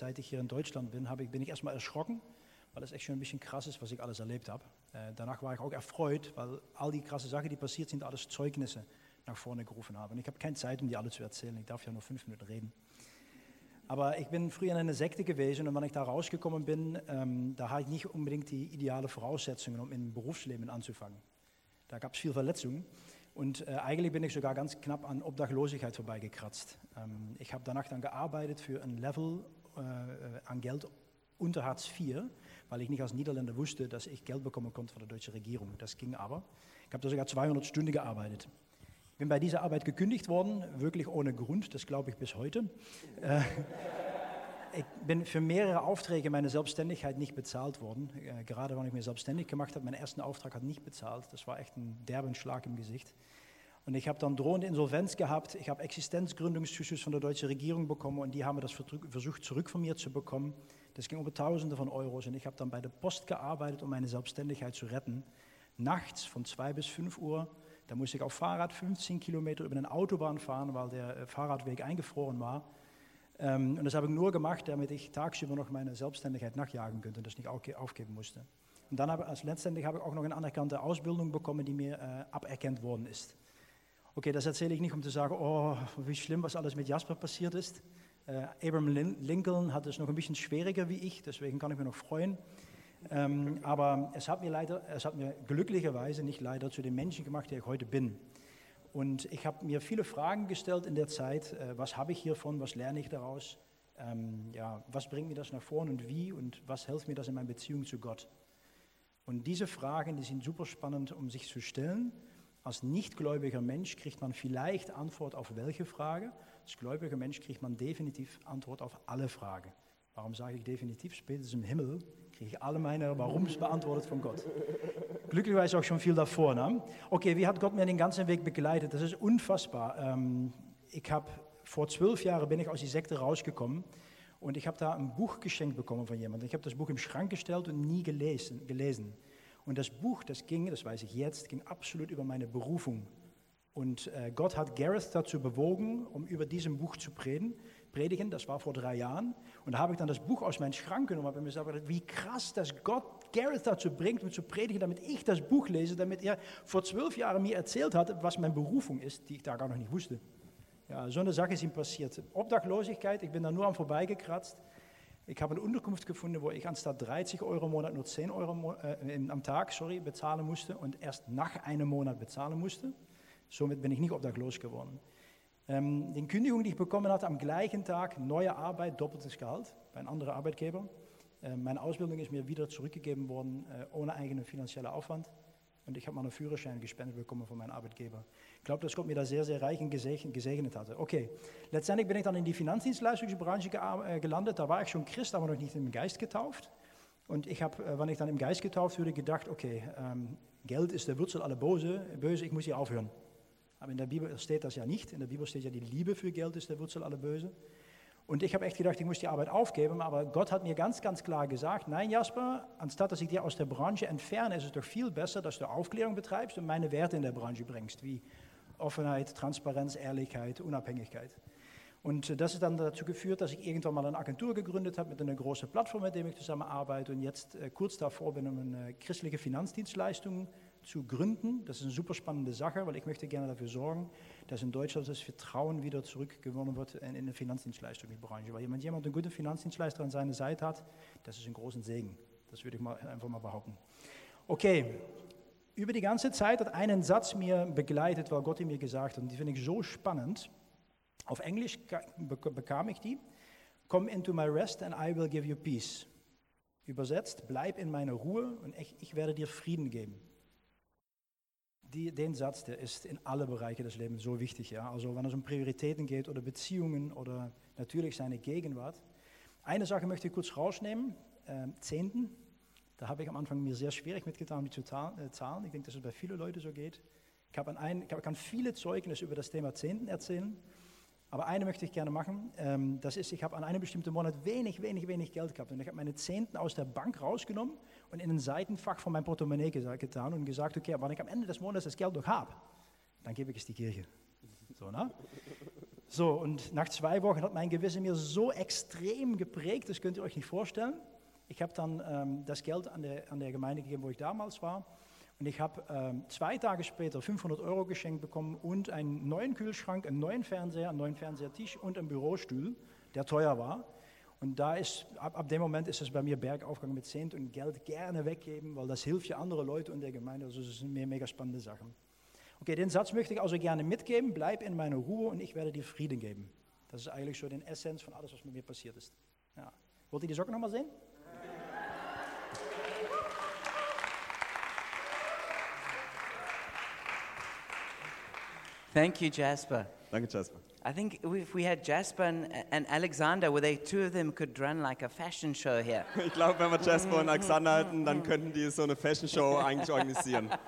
seit ich hier in Deutschland bin, ich, bin ich erstmal erschrocken, weil das echt schon ein bisschen krass ist, was ich alles erlebt habe. Äh, danach war ich auch erfreut, weil all die krasse Sachen, die passiert sind, alles Zeugnisse nach vorne gerufen haben. Und ich habe keine Zeit, um die alle zu erzählen. Ich darf ja nur fünf Minuten reden. Aber ich bin früher in einer Sekte gewesen und wenn ich da rausgekommen bin, ähm, da hatte ich nicht unbedingt die ideale Voraussetzungen, um im Berufsleben anzufangen. Da gab es viel Verletzungen und äh, eigentlich bin ich sogar ganz knapp an Obdachlosigkeit vorbeigekratzt. Ähm, ich habe danach dann gearbeitet für ein Level äh, an Geld unter Hartz IV, weil ich nicht als Niederländer wusste, dass ich Geld bekommen konnte von der deutschen Regierung. Das ging aber. Ich habe da sogar 200 Stunden gearbeitet bin bei dieser Arbeit gekündigt worden, wirklich ohne Grund, das glaube ich bis heute. Äh, ich bin für mehrere Aufträge meine Selbstständigkeit nicht bezahlt worden. Äh, gerade wenn ich mir selbstständig gemacht habe, meinen ersten Auftrag hat nicht bezahlt. Das war echt ein derben Schlag im Gesicht. Und ich habe dann drohende Insolvenz gehabt. Ich habe Existenzgründungszuschuss von der deutschen Regierung bekommen und die haben das versucht zurück von mir zu bekommen. Das ging über Tausende von Euros und ich habe dann bei der Post gearbeitet, um meine Selbstständigkeit zu retten. Nachts von zwei bis fünf Uhr da musste ich auf Fahrrad 15 Kilometer über eine Autobahn fahren, weil der äh, Fahrradweg eingefroren war. Ähm, und das habe ich nur gemacht, damit ich tagsüber noch meine Selbstständigkeit nachjagen könnte und das nicht aufgeben musste. Und dann habe, als letztendlich habe ich auch noch eine anerkannte Ausbildung bekommen, die mir äh, aberkannt worden ist. Okay, das erzähle ich nicht, um zu sagen, oh, wie schlimm, was alles mit Jasper passiert ist. Äh, Abraham Lincoln hat es noch ein bisschen schwieriger wie ich, deswegen kann ich mich noch freuen. Ähm, aber es hat mir leider, es hat mir glücklicherweise nicht leider zu dem Menschen gemacht, der ich heute bin. Und ich habe mir viele Fragen gestellt in der Zeit. Äh, was habe ich hiervon? Was lerne ich daraus? Ähm, ja, was bringt mir das nach vorne und wie? Und was hilft mir das in meiner Beziehung zu Gott? Und diese Fragen, die sind super spannend, um sich zu stellen. Als nichtgläubiger Mensch kriegt man vielleicht Antwort auf welche Frage. Als gläubiger Mensch kriegt man definitiv Antwort auf alle Fragen. Warum sage ich definitiv? Spätestens im Himmel kriege ich alle meine Warums beantwortet von Gott. Glücklicherweise auch schon viel davor. Ne? Okay, wie hat Gott mir den ganzen Weg begleitet? Das ist unfassbar. Ähm, ich habe vor zwölf Jahren bin ich aus die Sekte rausgekommen und ich habe da ein Buch geschenkt bekommen von jemandem. Ich habe das Buch im Schrank gestellt und nie gelesen, gelesen. Und das Buch, das ging, das weiß ich jetzt, ging absolut über meine Berufung. Und äh, Gott hat Gareth dazu bewogen, um über diesem Buch zu predigen predigen, das war vor drei Jahren. Und da habe ich dann das Buch aus meinem Schrank genommen und habe mir gesagt, wie krass, dass Gott Gareth dazu bringt, um zu predigen, damit ich das Buch lese, damit er vor zwölf Jahren mir erzählt hat, was meine Berufung ist, die ich da gar noch nicht wusste. Ja, so eine Sache ist ihm passiert. Obdachlosigkeit, ich bin da nur am vorbeigekratzt. Ich habe eine Unterkunft gefunden, wo ich anstatt 30 Euro im Monat nur 10 Euro äh, am Tag sorry, bezahlen musste und erst nach einem Monat bezahlen musste. Somit bin ich nicht obdachlos geworden. Ähm, die Kündigung, die ich bekommen hatte, am gleichen Tag, neue Arbeit, doppeltes Gehalt bei einem anderen Arbeitgeber. Ähm, meine Ausbildung ist mir wieder zurückgegeben worden, äh, ohne eigenen finanziellen Aufwand. Und ich habe meinen Führerschein gespendet bekommen von meinem Arbeitgeber. Ich glaube, dass Gott mir da sehr, sehr reich und gesegnet hatte. Okay, letztendlich bin ich dann in die Finanzdienstleistungsbranche äh, gelandet. Da war ich schon Christ, aber noch nicht im Geist getauft. Und ich habe, äh, wenn ich dann im Geist getauft wurde, gedacht, okay, ähm, Geld ist der Wurzel aller Böse, böse, ich muss hier aufhören. Aber in der Bibel steht das ja nicht. In der Bibel steht ja, die Liebe für Geld ist der Wurzel aller Böse. Und ich habe echt gedacht, ich muss die Arbeit aufgeben, aber Gott hat mir ganz, ganz klar gesagt, nein Jasper, anstatt dass ich dir aus der Branche entferne, ist es doch viel besser, dass du Aufklärung betreibst und meine Werte in der Branche bringst, wie Offenheit, Transparenz, Ehrlichkeit, Unabhängigkeit. Und das ist dann dazu geführt, dass ich irgendwann mal eine Agentur gegründet habe mit einer großen Plattform, mit der ich zusammenarbeite und jetzt äh, kurz davor bin, um eine christliche Finanzdienstleistung zu gründen. Das ist eine super spannende Sache, weil ich möchte gerne dafür sorgen, dass in Deutschland das Vertrauen wieder zurückgewonnen wird in, der Finanzdienstleistungsbranche. Weil wenn jemand einen guten Finanzdienstleister an seiner Seite hat, das ist ein großen Segen. Das würde ich mal, einfach mal behaupten. Okay, über die ganze Zeit hat einen Satz mir begleitet, weil Gott ihn mir gesagt hat, und die finde ich so spannend. Auf Englisch bekam ich die. Come into my rest and I will give you peace. Übersetzt, bleib in meiner Ruhe und ich, ich werde dir Frieden geben die, den Satz, der ist in alle Bereiche des Lebens so wichtig. Ja? Also wenn es um Prioritäten geht oder Beziehungen oder natürlich seine Gegenwart. Eine Sache möchte ich kurz rausnehmen, äh, Zehnten. Da habe ich am Anfang mir sehr schwierig mitgetan, die zu äh, zahlen. Ich denke, dass es bei vielen Leuten so geht. Ich, habe ein, ich kann viele Zeugnisse über das Thema Zehnten erzählen. Aber eine möchte ich gerne machen. Ähm, das ist, ich habe an einem bestimmten Monat wenig, wenig, wenig Geld gehabt. Und ich habe meine Zehnten aus der Bank rausgenommen und in ein Seitenfach von meinem Portemonnaie getan und gesagt, okay, wenn ich am Ende des Monats das Geld noch habe, dann gebe ich es die Kirche. So, ne? So, und nach zwei Wochen hat mein Gewissen mir so extrem geprägt, das könnt ihr euch nicht vorstellen. Ich habe dann ähm, das Geld an der, an der Gemeinde gegeben, wo ich damals war. Und ich habe ähm, zwei Tage später 500 Euro geschenkt bekommen und einen neuen Kühlschrank, einen neuen Fernseher, einen neuen Fernsehertisch und einen Bürostuhl, der teuer war. Und da ist, ab, ab dem Moment ist es bei mir bergaufgegangen mit Zehnt und Geld gerne weggeben, weil das hilft ja andere Leute in der Gemeinde. Also das sind mir mega spannende Sachen. Okay, den Satz möchte ich also gerne mitgeben. Bleib in meiner Ruhe und ich werde dir Frieden geben. Das ist eigentlich so die Essenz von alles, was mit mir passiert ist. Ja. Wollt ihr die Socken nochmal sehen? Thank you, Jasper. Danke, Jasper. I think if we had Jasper and, and Alexander, where they two of them could run like a fashion show here. Ich glaube, wenn wir Jasper und mm. Alexander hätten, dann könnten die so eine Fashion Show eigentlich organisieren.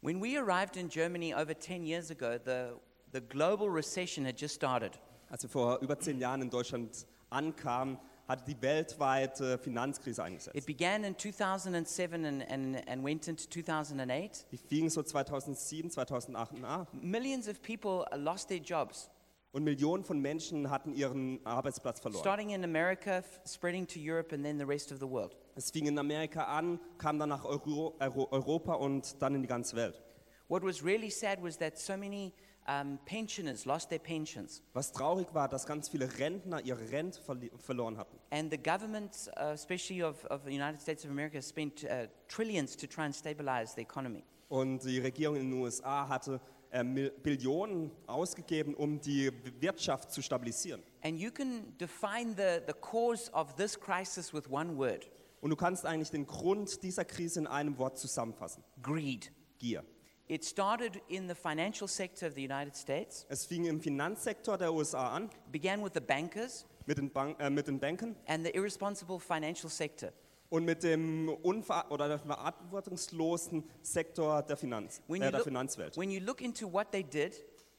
When we arrived in Germany over 10 years ago, the, the global recession had just started. Als wir vor über zehn Jahren in Deutschland ankamen, hatte die weltweite Finanzkrise It eingesetzt. began in 2007 and, and, and went into 2008. Die fing so 2007, 2008 an Millions of people lost their jobs, und Millionen von Menschen hatten ihren Arbeitsplatz verloren. starting in America, f- spreading to Europe, and then the rest of the world. Es fing in Amerika an, kam dann nach Euro, Euro, Europa und dann in die ganze Welt. What was really sad was that so many um, pensioners lost their pensions. Was traurig war, dass ganz viele Rentner ihre Rente verloren hatten. And the government, uh, especially of, of the United States of America, spent uh, trillions to try and stabilize the economy. Und die Regierung in den USA hatte äh, Billionen ausgegeben, um die Wirtschaft zu stabilisieren. And you can define the, the cause of this crisis with one word Und du kannst eigentlich den Grund dieser Krise in einem Wort zusammenfassen. greed. Gier. It started in the financial sector of the United States, Es fing im Finanzsektor der USA an, began with the bankers mit den, Bank, äh, mit den Banken and the irresponsible financial sector. und mit dem unver oder der verantwortungslosen Sektor der, Finanz, When äh, you, der look, Finanzwelt. when you look into what they did,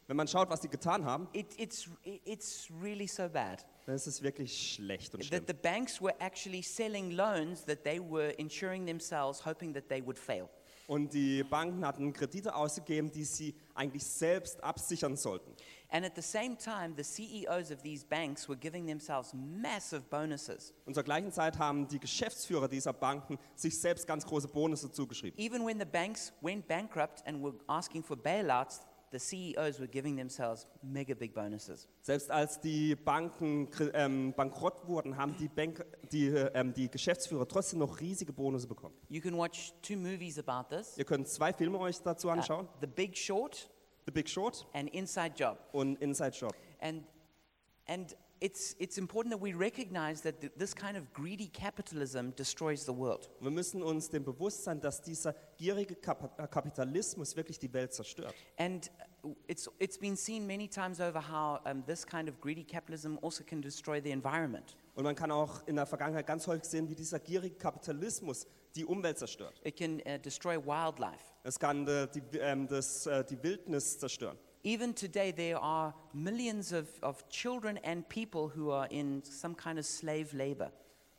Wenn man schaut, was die getan haben, it, it's, it's really so bad. dann ist es wirklich schlecht und schlimm. That the banks were actually selling loans that they were insuring themselves, hoping that they would fail. Und die Banken hatten Kredite ausgegeben, die sie eigentlich selbst absichern sollten. And at the same time, the CEOs of these banks were giving themselves massive bonuses. Und zur gleichen Zeit haben die Geschäftsführer dieser Banken sich selbst ganz große Bonusse zugeschrieben. Even when the banks went bankrupt and were asking for bailouts, the CEOs were giving themselves mega big bonuses. Selbst als die Banken ähm, bankrott wurden, haben die, Bank, die, äh, ähm, die Geschäftsführer trotzdem noch riesige Bonusse bekommen. You can watch two movies about this Ihr könnt zwei Filme euch dazu uh, anschauen: The Big Short The Big Short and Inside Job. und Inside Job. And, and it's, it's important that we recognize that th- this kind of greedy capitalism destroys the world. Wir müssen uns dem bewusst sein, dass dieser gierige Kap äh, Kapitalismus wirklich die Welt zerstört. And uh, it's, it's been seen many times over how um, this kind of greedy capitalism also can destroy the environment. Und man kann auch in der Vergangenheit ganz häufig sehen, wie dieser gierige Kapitalismus die Umwelt zerstört. It can uh, destroy wildlife. Es kann äh, die, ähm, das, äh, die Wildnis zerstören. Even today, there are millions of, of children and people who are in some kind of slave labor.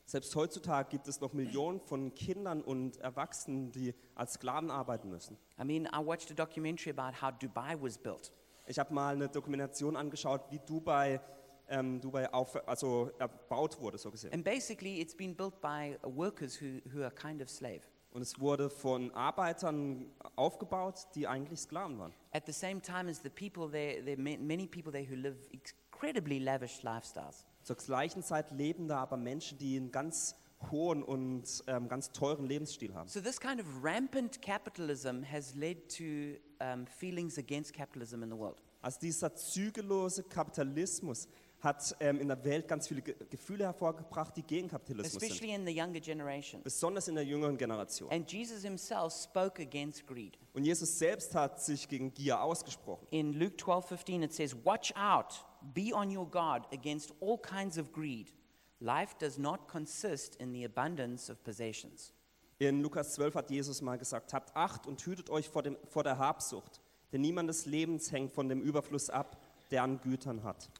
Selbst heutzutage gibt es noch Millionen von Kindern und Erwachsenen, die als Sklaven arbeiten müssen. I mean, I watched a documentary about how Dubai was built. Ich habe mal eine Dokumentation angeschaut, wie Dubai, ähm, Dubai auf, also erbaut wurde, so gesehen. And basically, it's been built by workers who, who are kind of slave. Und es wurde von Arbeitern aufgebaut, die eigentlich Sklaven waren. At the same time as the people there, there are ma- many people there who live incredibly lavish lifestyles. Zur gleichen Zeit leben da aber Menschen, die einen ganz hohen und ähm, ganz teuren Lebensstil haben. So, this kind of rampant capitalism has led to um, feelings against capitalism in the world. Also dieser zügellose Kapitalismus hat ähm, in der Welt ganz viele Ge Gefühle hervorgebracht, die gegen Kapitalismus sind. especially in the younger generation. Besonders in der jüngeren Generation. And Jesus himself spoke against greed. Und Jesus selbst hat sich gegen Gier ausgesprochen. In Luke 12 15, it says, Watch out, be on your guard against all kinds of greed. Life does not consist in the abundance of possessions. In Lukas 12 hat Jesus mal gesagt, habt Acht und hütet euch vor, dem, vor der Habsucht, denn niemand des Lebens hängt von dem Überfluss ab, der an Gütern hat.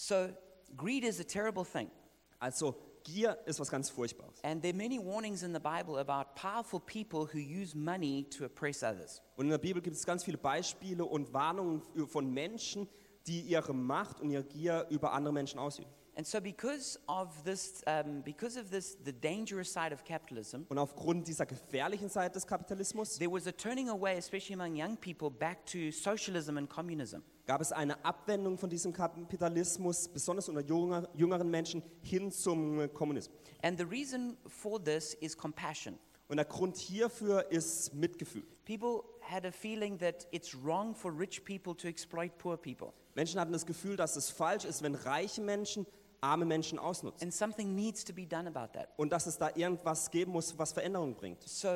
So, greed is a terrible thing. Also Gier ist was ganz Furchtbares. And there are many warnings in the Bible about powerful people who use money to oppress others. Und in der Bibel gibt es ganz viele Beispiele und Warnungen von Menschen, die ihre Macht und ihre Gier über andere Menschen ausüben. And so, because of this, um, because of this, the dangerous side of capitalism, Und aufgrund dieser gefährlichen Seite des Kapitalismus there was a turning away, especially among young people, back to socialism and communism. Gab es eine Abwendung von diesem Kapitalismus, besonders unter junger, jüngeren Menschen, hin zum Kommunismus. And the reason for this is compassion. Und der Grund hierfür ist Mitgefühl. People had a feeling that it's wrong for rich people to exploit poor people, Menschen hatten das Gefühl, dass es falsch ist, wenn reiche Menschen arme Menschen ausnutzen. and something needs to be done about that. Und dass es da irgendwas geben muss, was Veränderung bringt. So,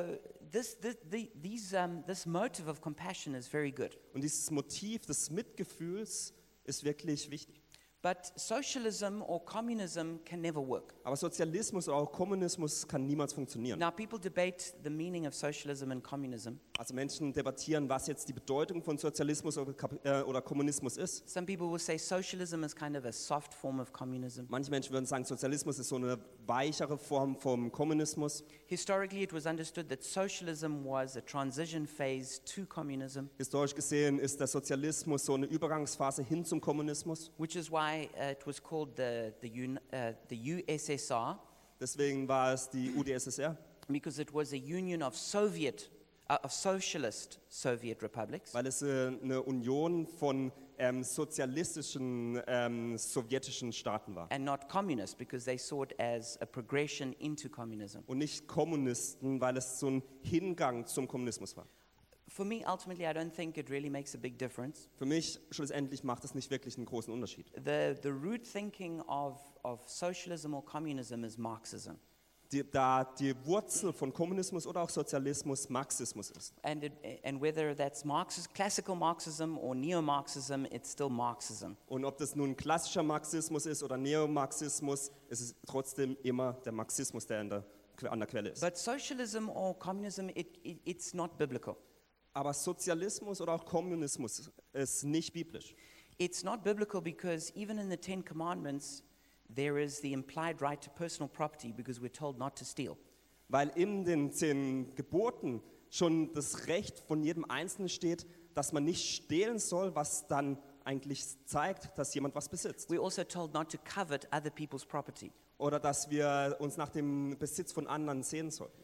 this, this, the, these, um, this motive of compassion is very good. Und dieses Motiv des Mitgefühls ist wirklich wichtig. But socialism or communism can never work. Aber Sozialismus oder auch Kommunismus kann niemals funktionieren. Now, people debate the meaning of socialism and communism. Also Menschen debattieren, was jetzt die Bedeutung von Sozialismus oder, äh, oder Kommunismus ist. Some people will say socialism is kind of a soft form of communism. Manche Menschen würden sagen, Sozialismus ist so eine weichere Form vom Kommunismus. Historically, it was understood that socialism was a transition phase to communism, Historisch gesehen ist der Sozialismus so eine Übergangsphase hin zum Kommunismus. which is why uh, it was called the, the, Un- uh, the USSR, Deswegen war es die UdSSR, because it was a union of Soviet, uh, of socialist Soviet republics. weil es äh, eine Union von ähm, sozialistischen ähm, sowjetischen Staaten war. And not communist, because they saw it as a progression into communism. Und nicht Kommunisten, weil es so ein Hingang zum Kommunismus war. For me, ultimately, I don't think it really makes a big difference. Für mich schlussendlich macht es nicht wirklich einen großen Unterschied. The, the root thinking of, of socialism or communism is Marxism. Die, da die Wurzel von Kommunismus oder auch Sozialismus Marxismus ist. And, it, and whether that's Marxist, classical Marxism or neo Marxism, it's still Marxism. Und ob das nun klassischer Marxismus ist oder Neomarxismus, es ist trotzdem immer der Marxismus, der, der an der Quelle ist. But socialism or communism, it, it, it's not biblical. Aber Sozialismus oder auch Kommunismus ist nicht biblisch. It's not biblical because even in the Ten Commandments, there is the implied right to personal property because we're told not to steal. Weil in den zehn Geboten schon das Recht von jedem Einzelnen steht, dass man nicht stehlen soll, was dann eigentlich zeigt, dass jemand was besitzt. We're also told not to covet other people's property. Oder dass wir uns nach dem Besitz von anderen sehen sollten.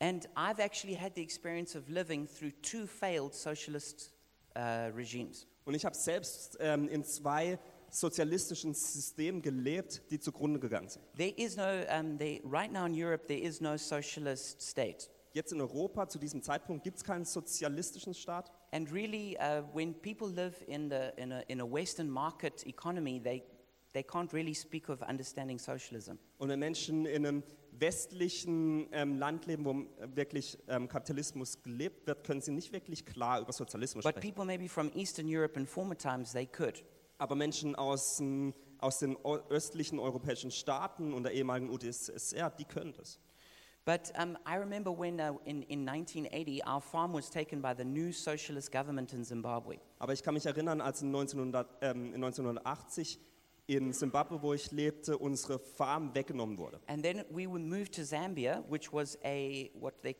And I've actually had the experience of living through two failed socialist uh, regimes. Und ich habe selbst ähm, in zwei sozialistischen Systemen gelebt, die zugrunde gegangen sind. There is no, um, there, right now in Europe, there is no socialist state. Jetzt in Europa zu diesem Zeitpunkt gibt es keinen sozialistischen Staat. And really, uh, when people live in, the, in, a, in a Western market economy, they, they can't really speak of understanding socialism. Und wenn Menschen in einem westlichen ähm, Land leben, wo äh, wirklich ähm, Kapitalismus gelebt wird, können sie nicht wirklich klar über Sozialismus But sprechen. people maybe from Eastern Europe in former times, they could. Aber Menschen aus, ähm, aus den o- östlichen europäischen Staaten und der ehemaligen UdSSR, die können das. But um, I remember when uh, in, in 1980, our farm was taken by the new socialist government in Zimbabwe. Aber ich kann mich erinnern, als in, 1900, ähm, in 1980 in Simbabwe, wo ich lebte, unsere Farm weggenommen wurde. And then we were moved to Zambia, which was a, what they,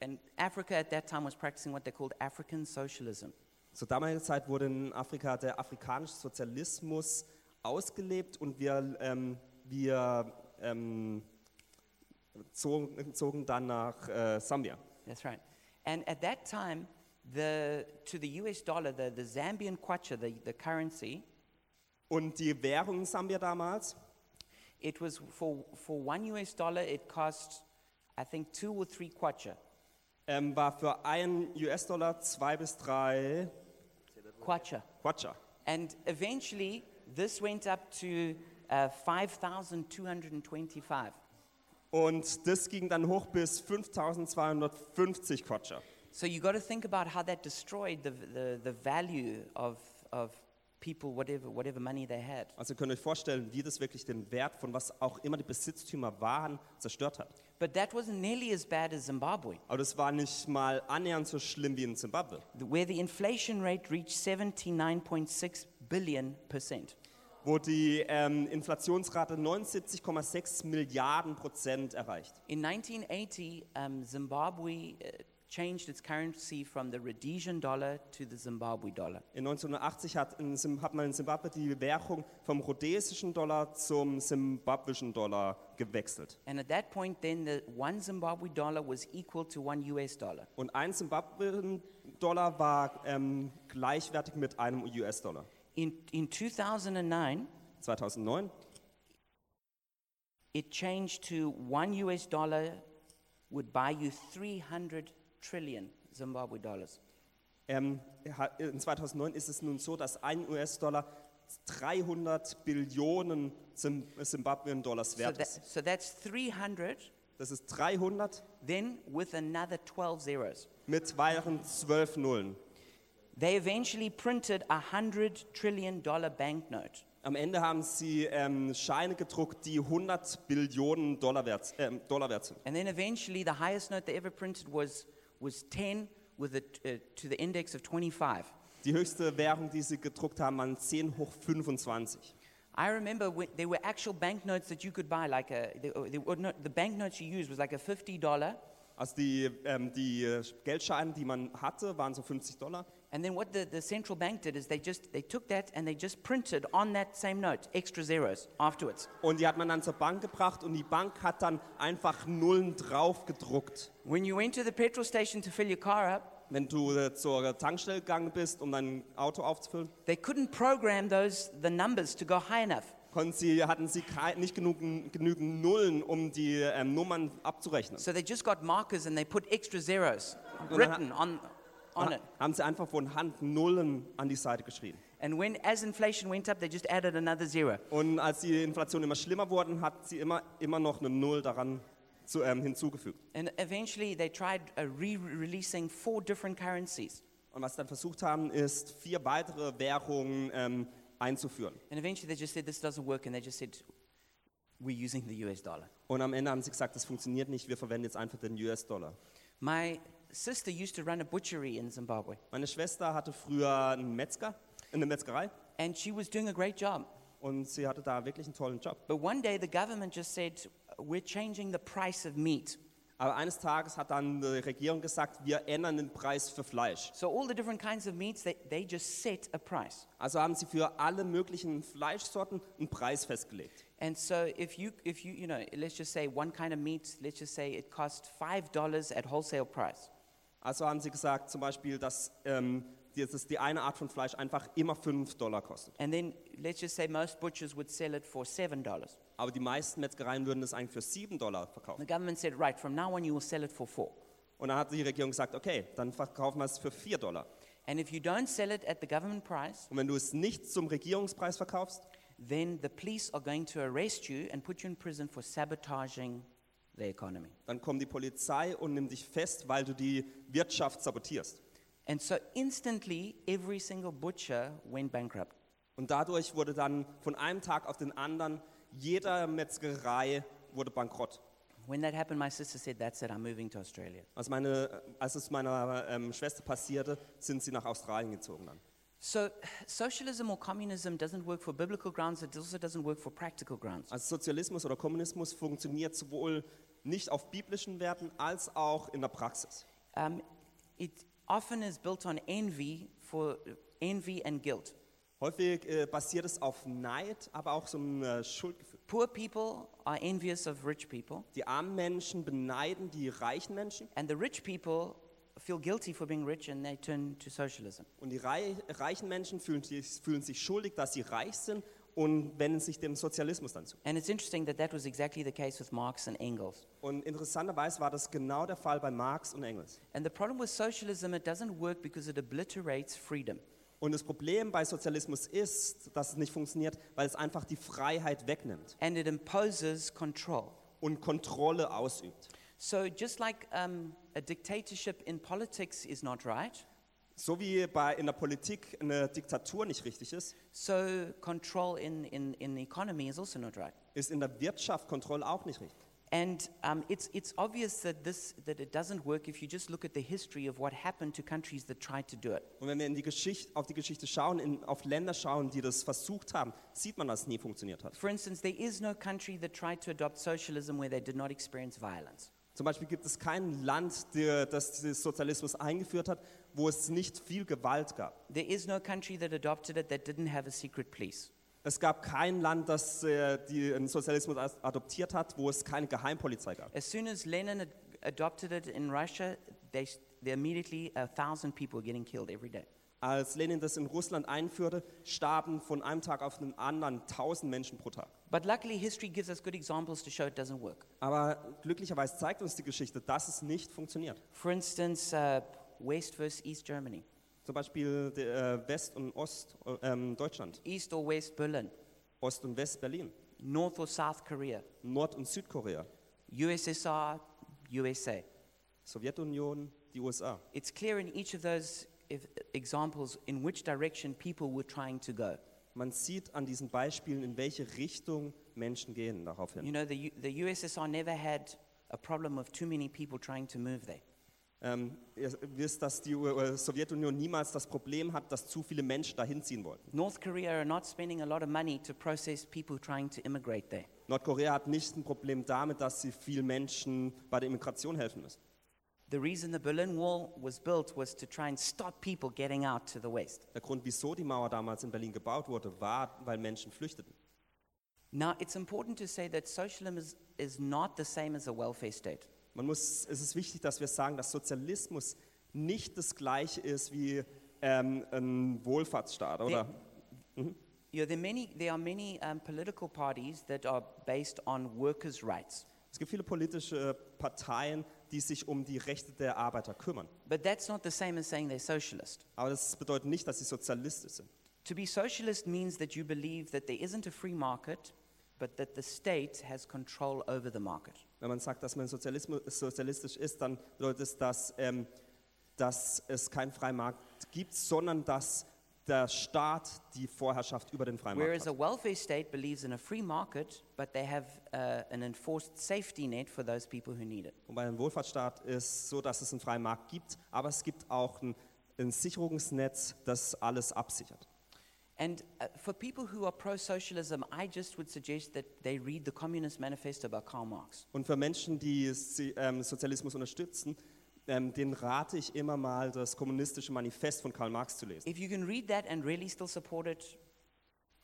and Africa at that time was practicing what they called African socialism. Zur damaligen Zeit wurde in Afrika der afrikanische Sozialismus ausgelebt und wir, ähm, wir ähm, zogen, zogen dann nach äh, Sambia. That's right. And at that time, the, to the US dollar, the, the Zambian kwacha, the, the currency, Und die Währung Sambia damals, it was for, for one US dollar, it cost, I think, two or three kwacha. ähm, war für einen US-Dollar zwei bis drei Kwacha. Quatscha. And eventually, this went up to uh, 5,225. Und das ging dann hoch bis 5250 Quatscha. So you got to think about how that destroyed the, the, the value of, of people, whatever, whatever money they had. Also könnt ihr euch vorstellen, wie das wirklich den Wert von was auch immer die Besitztümer waren, zerstört hat. But that wasn't nearly as bad as Zimbabwe, Aber das war nicht mal annähernd so schlimm wie in Zimbabwe. where the inflation rate reached 79.6 billion percent. wo die ähm, Inflationsrate 79,6 Milliarden Prozent erreicht. In 1980, um, Zimbabwe uh, changed its currency from the Rhodesian dollar to the Zimbabwe dollar. In 1980 hat, in, hat man in Simbabwe die Währung vom rhodesischen Dollar zum simbabwischen Dollar gewechselt. And at that point, then the one Zimbabwe dollar was equal to one US dollar. Und ein Simbabwe-Dollar war ähm, gleichwertig mit einem US-Dollar. In, in 2009, 2009 it changed to one US dollar would buy you 300 trillion Zimbabwe dollars. Ähm, in 2009 ist es nun so, dass ein US-Dollar 300 Billionen Zim- Zimbabwean-Dollars So, wert that, ist. so that's 300, Das ist 300 then with another 12 zeros. mit weiteren 12 Nullen. They eventually printed a 100 trillion dollar banknote. Am Ende haben sie ähm, Scheine gedruckt, die 100 Billionen Dollar wert, ähm, Dollar wert sind. And then eventually, the highest note they ever printed was, was 10 with a, uh, to the index of 25. Die höchste Währung, die sie gedruckt haben, waren 10 hoch 25. I remember when there were actual banknotes that you could buy, like a, the, no, the banknotes you used was like a $50. Also die, ähm, die äh, Geldscheine, die man hatte, waren so 50 Dollar. And then what the, the central bank did is they just, they took that and they just printed on that same note extra zeros afterwards. Und die hat man dann zur Bank gebracht und die Bank hat dann einfach Nullen drauf gedruckt. When you went to the petrol station to fill your car up, Wenn du äh, zur Tankstelle gegangen bist, um dein Auto aufzufüllen, they couldn't program those, the numbers to go high enough. konnten sie, hatten sie kei- nicht genug, genügend Nullen, um die ähm, Nummern abzurechnen. So they just got markers and they put extra zeros written on, on it. Haben sie einfach von Hand Nullen an die Seite geschrieben. And when, as inflation went up, they just added another zero. Und als die Inflation immer schlimmer wurde, hat sie immer, immer noch eine Null daran zu, ähm, hinzugefügt. And eventually they tried uh, re-releasing four different currencies. Und was sie dann versucht haben, ist, vier weitere Währungen ähm, einzuführen. And eventually they just said, this doesn't work. And they just said, we're using the US dollar. Und am Ende haben sie gesagt, das funktioniert nicht, wir verwenden jetzt einfach den US-Dollar. My sister used to run a butchery in Zimbabwe. Meine Schwester hatte früher einen Metzger, eine Metzgerei And she was doing a great job. und sie hatte da wirklich einen tollen Job. But one day the government just said, we're changing the price of meat. Aber eines Tages hat dann die Regierung gesagt, wir ändern den Preis für Fleisch. So all the different kinds of meats, they, they just set a price. Also haben sie für alle möglichen Fleischsorten einen Preis festgelegt. And so if you, if you, you know, let's just say one kind of meat, let's just say it cost $5 at wholesale price. Also haben sie gesagt zum Beispiel, dass ähm, die, dass die eine Art von Fleisch einfach immer 5 Dollar kostet. And then let's just say most butchers would sell it for $7. Aber die meisten Metzgereien würden das eigentlich für 7 Dollar verkaufen. The government said, right, from now on you will sell it for 4. Und dann hat die Regierung gesagt, okay, dann verkaufen wir es für 4 Dollar. And if you don't sell it at the government price, Und wenn du es nicht zum Regierungspreis verkaufst, then the police are going to arrest you and put you in prison for sabotaging the economy. dann kommt die Polizei und nimmt dich fest, weil du die Wirtschaft sabotierst. And so instantly, every single butcher went bankrupt. Und dadurch wurde dann von einem Tag auf den anderen jeder Metzgerei wurde bankrott. When that happened, my sister said, That's it, I'm moving to Australia. Als, meine, als es meiner ähm, Schwester passierte, sind sie nach Australien gezogen dann. So, socialism or communism doesn't work for biblical grounds, it also doesn't work for practical grounds. Also Sozialismus oder Kommunismus funktioniert sowohl nicht auf biblischen Werten als auch in der Praxis. Um, it often is built on envy for envy and guilt. Häufig äh, basiert es auf Neid, aber auch so einem äh, Schuldgefühl. Poor people are envious of rich people, Die armen Menschen beneiden die reichen Menschen and the rich people feel guilty for being rich and they turn to socialism. und die rei reichen Menschen fühlen sich, fühlen sich schuldig, dass sie reich sind und wenden sich dem Sozialismus dann zu. And it's interesting that that was exactly the case with Marx and Engels. Und interessanterweise war das genau der Fall bei Marx und Engels. And the problem with socialism, it doesn't work because it obliterates freedom. Und das Problem bei Sozialismus ist, dass es nicht funktioniert, weil es einfach die Freiheit wegnimmt and it imposes control. und Kontrolle ausübt. So, just like um, a dictatorship in politics is not right, So wie bei, in der Politik eine Diktatur nicht richtig ist, so control in, in, in the economy is also not right. ist in der Wirtschaft Kontrolle auch nicht richtig. And um, it's, it's obvious that, this, that it doesn't work if you just look at the history of what happened to countries that tried to do it. Und wenn wir in die Geschichte, auf die Geschichte schauen, in, auf Länder schauen, die das versucht haben, sieht man, dass es nie funktioniert hat. For instance, there is no country that tried to adopt socialism where they did not experience violence. Zum Beispiel gibt es kein Land, das den Sozialismus eingeführt hat, wo es nicht viel Gewalt gab. There is no country that adopted it that didn't have a secret police. Es gab kein Land, das äh, den Sozialismus adoptiert hat, wo es keine Geheimpolizei gab. As soon as Lenin ad- adopted it in Russia, they, they immediately, a thousand people were getting killed every day. Als Lenin das in Russland einführte, starben von einem Tag auf den anderen tausend Menschen pro Tag. But luckily, history gives us good examples to show it doesn't work. Aber glücklicherweise zeigt uns die Geschichte, dass es nicht funktioniert. For instance, uh, West versus East Germany, Zum Beispiel der, äh, West- und Ost äh, ähm, Deutschland, East or West Berlin, Ost- und West-Berlin, North or South Korea, Nord- und Südkorea, USSR, USA. Sowjetunion, die USA. It's clear in each of those examples in which direction people were trying to go. Man sieht an diesen Beispielen, in welche Richtung Menschen gehen daraufhin. You know, the, the USSR never had a problem of too many people trying to move there. Ähm, ihr wisst, dass die äh, Sowjetunion niemals das Problem hat, dass zu viele Menschen dahin ziehen wollten. North Korea are not spending a lot of money to process people trying to immigrate there. Nordkorea hat nicht ein Problem damit, dass sie vielen Menschen bei der Immigration helfen müssen. The reason the Berlin Wall was built was to try and stop people getting out to the West. Der Grund, wieso die Mauer damals in Berlin gebaut wurde, war, weil Menschen flüchteten. Now, it's important to say that socialism is, is not the same as a welfare state. Man muss, es ist wichtig, dass wir sagen, dass Sozialismus nicht das gleiche ist wie ähm, ein Wohlfahrtsstaat, oder? Yeah, there, are many, there are many um, political parties that are based on workers' rights. Es gibt viele politische Parteien, die sich um die Rechte der Arbeiter kümmern. But that's not the same as saying they're socialist. Aber das bedeutet nicht, dass sie sozialistisch sind. To be socialist means that you believe that there isn't a free market, but that the state has control over the market. Wenn man sagt, dass man sozialistisch ist, dann bedeutet es, dass, ähm, dass es keinen Freimarkt gibt, sondern dass der Staat die Vorherrschaft über den Freimarkt Whereas hat. a welfare state believes in a free market, but they have uh, an enforced safety net for those people who need it. Und bei einem Wohlfahrtsstaat ist so, dass es einen freien Markt gibt, aber es gibt auch ein, ein Sicherungsnetz, das alles absichert. And uh, for people who are pro socialism, I just would suggest that they read the Communist Manifesto by Karl Marx. Und für Menschen, die si- ähm, Sozialismus unterstützen, ähm, denen rate ich immer mal, das kommunistische Manifest von Karl Marx zu lesen. If you can read that and really still support it,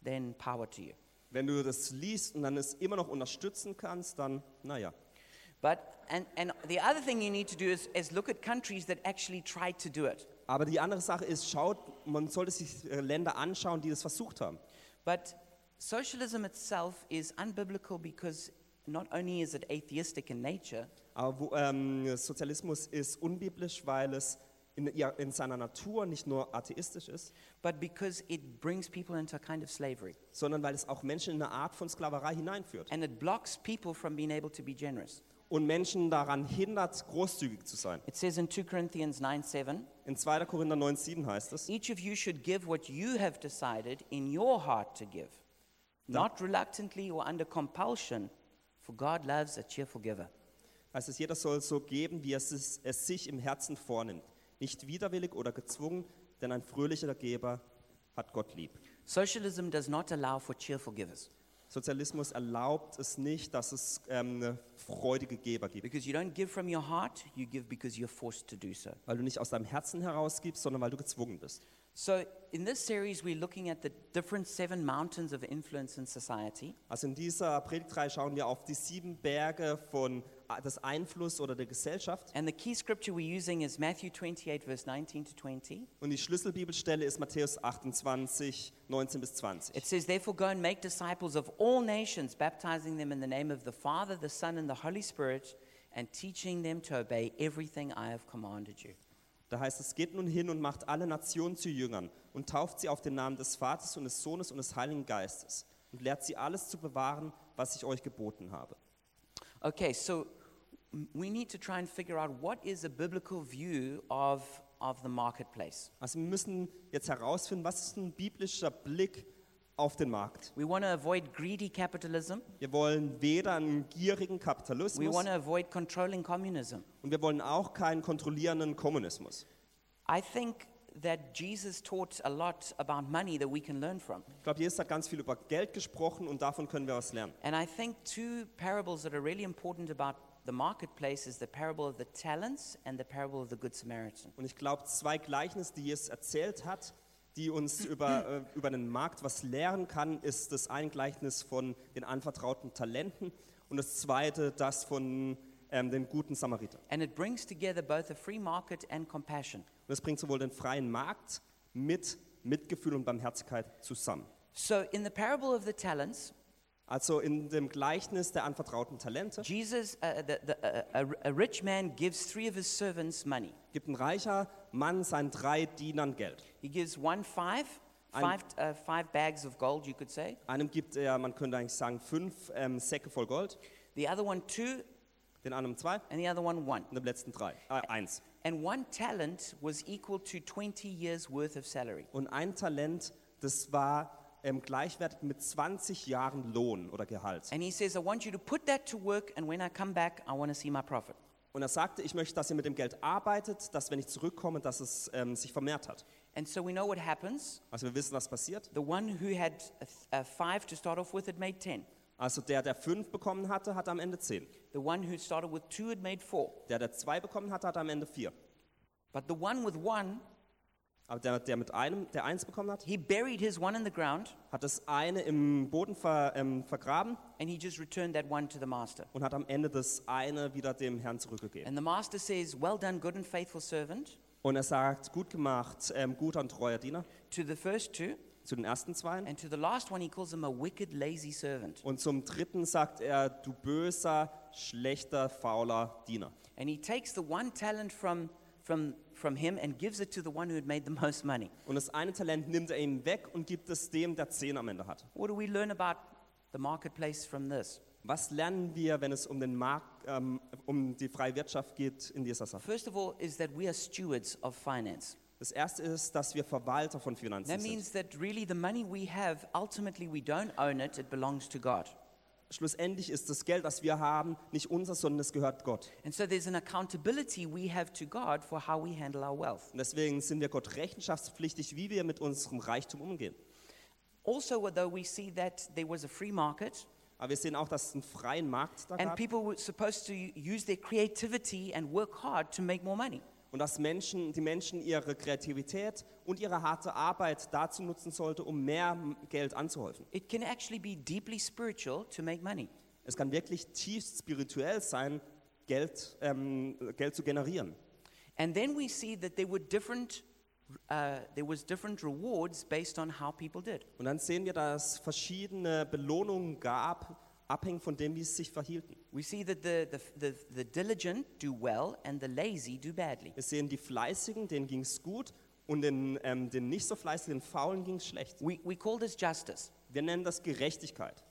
then power to you. Wenn du das liest und dann es immer noch unterstützen kannst, dann, naja. But, and, and the other thing you need to do is, is look at countries that actually tried to do it. Aber die andere Sache ist, schaut, man sollte sich äh, Länder anschauen, die das versucht haben. But socialism itself is unbiblical because not only is it atheistic in nature, Aber wo, ähm, Sozialismus ist unbiblisch, weil es in, ja, in seiner Natur nicht nur atheistisch ist, but because it brings people into a kind of slavery. sondern weil es auch Menschen in eine Art von Sklaverei hineinführt And it blocks people from being able to be generous. und Menschen daran hindert, großzügig zu sein. It says in 2 Corinthians 9 7, In 2. Korinther 9,7 heißt es, each of you should give what you have decided in your heart to give, not reluctantly or under compulsion, for God loves a cheerful giver. heißt es, jeder soll so geben, wie es, es, es sich im Herzen vornimmt. Nicht widerwillig oder gezwungen, denn ein fröhlicher Geber hat Gott lieb. Socialism does not allow for cheerful givers Sozialismus erlaubt es nicht, dass es ähm, freudige Geber gibt. because you don't give from your heart, you give because you're forced to do so. Weil du nicht aus deinem Herzen herausgibst, sondern weil du gezwungen bist. So, in this series, we're looking at the different seven mountains of influence in society. Also in dieser Predigtreihe schauen wir auf die sieben Berge von äh, des Einfluss oder der Gesellschaft. And the key scripture we're using is Matthew 28, verse 19 to 20. Und die Schlüsselbibelstelle ist Matthäus 28, 19 bis 20. It says, Therefore, go and make disciples of all nations, baptizing them in the name of the Father, the Son, and the Holy Spirit, and teaching them to obey everything I have commanded you. Da heißt es, geht nun hin und macht alle Nationen zu Jüngern und tauft sie auf den Namen des Vaters und des Sohnes und des Heiligen Geistes und lehrt sie alles zu bewahren, was ich euch geboten habe. Okay, so we need to try and figure out what is a biblical view of, of the marketplace. Also wir müssen jetzt herausfinden, was ist ein biblischer Blick auf den Markt. We want to avoid greedy capitalism. Wir wollen weder einen gierigen We Kapitalismus want to avoid controlling communism. und wir wollen auch keinen kontrollierenden Kommunismus. I think that Jesus taught a lot about money that we can learn from. Ich glaube, Jesus hat ganz viel über Geld gesprochen und davon können wir was lernen. And I think two parables that are really important about the marketplace is the parable of the talents and the parable of the Good Samaritan. Und ich glaube, zwei Gleichnisse, die Jesus erzählt hat, die uns über, äh, über den Markt was lehren kann, ist das ein Gleichnis von den anvertrauten Talenten und das zweite das von ähm, dem guten Samariter. And it brings together both a free market and compassion. Und es bringt sowohl den freien Markt mit Mitgefühl und Barmherzigkeit zusammen. So, in the parable of the talents, Also in dem Gleichnis der anvertrauten Talente Jesus, uh, the, the, uh, a, rich man gives three of his servants money. gibt ein reicher Mann seinen drei Dienern Geld. He gives one five, five, uh, five bags of gold, you could say. Einem gibt er, man könnte eigentlich sagen, fünf ähm, Säcke voll Gold, The other one two, den anderen zwei and the other one one. und dem letzten drei. Äh, eins. And one talent was equal to 20 years' worth of salary. Und ein Talent, das war ähm, gleichwertig mit 20 Jahren Lohn oder Gehalt. And he says, I want you to put that to work, and when I come back, I want to see my profit. Und er sagte, ich möchte, dass ihr mit dem Geld arbeitet, dass wenn ich zurückkomme, dass es ähm, sich vermehrt hat. And so we know what happens. Also wir wissen, was passiert. The one who had a th- a five to start off with had made 10. Also der, der fünf bekommen hatte, hatte am Ende zehn. The one who started with two had made four. Der, der zwei bekommen hatte, hatte am Ende vier. But the one with one, Aber der, der mit einem, der eins bekommen hat, he buried his one in the ground, hat das eine im Boden ver, ähm, vergraben and he just returned that one to the master. und hat am Ende das eine wieder dem Herrn zurückgegeben. And the master says, Well done, good and faithful servant. Und er sagt, gut gemacht, ähm, guter und treuer Diener, To the first two, zu den ersten zwei. and to the last one, he calls him a wicked, lazy servant. Und zum dritten sagt er, du böser, schlechter, fauler Diener. And he takes the one talent from, from, from him and gives it to the one who had made the most money. Und das eine Talent nimmt er ihm weg und gibt es dem, der zehn am Ende hat. What do we learn about the marketplace from this? Was lernen wir, wenn es um den Markt, ähm, um die freie Wirtschaft geht in dieser Sache? First of all, is that we are stewards of finance. Das erste ist, dass wir Verwalter von Finanzen That sind. means that really the money we have, ultimately we don't own it, it belongs to God. Schlussendlich ist das Geld, das wir haben, nicht unser, sondern es gehört Gott. And so there's an accountability we have to God for how we handle our wealth. Und deswegen sind wir Gott rechenschaftspflichtig, wie wir mit unserem Reichtum umgehen. Also, though we see that there was a free market Aber wir sehen auch, dass es einen freien Markt da and gab people were supposed to use their creativity and work hard to make more money. Und dass Menschen, die Menschen ihre Kreativität und ihre harte Arbeit dazu nutzen sollte, um mehr Geld anzuhäufen. It can actually be deeply spiritual to make money. Es kann wirklich tief spirituell sein, Geld, ähm, Geld zu generieren. And then we see that there were different, uh, there was different rewards based on how people did. Und dann sehen wir, dass es verschiedene Belohnungen gab, abhängig von dem, wie sie sich verhielten. We see that the, the, the, the diligent do well and the lazy do badly. Wir sehen die Fleißigen, denen ging es gut, und den, ähm, den nicht so Fleißigen, den Faulen ging es schlecht. We, we call this justice. Wir nennen das Gerechtigkeit.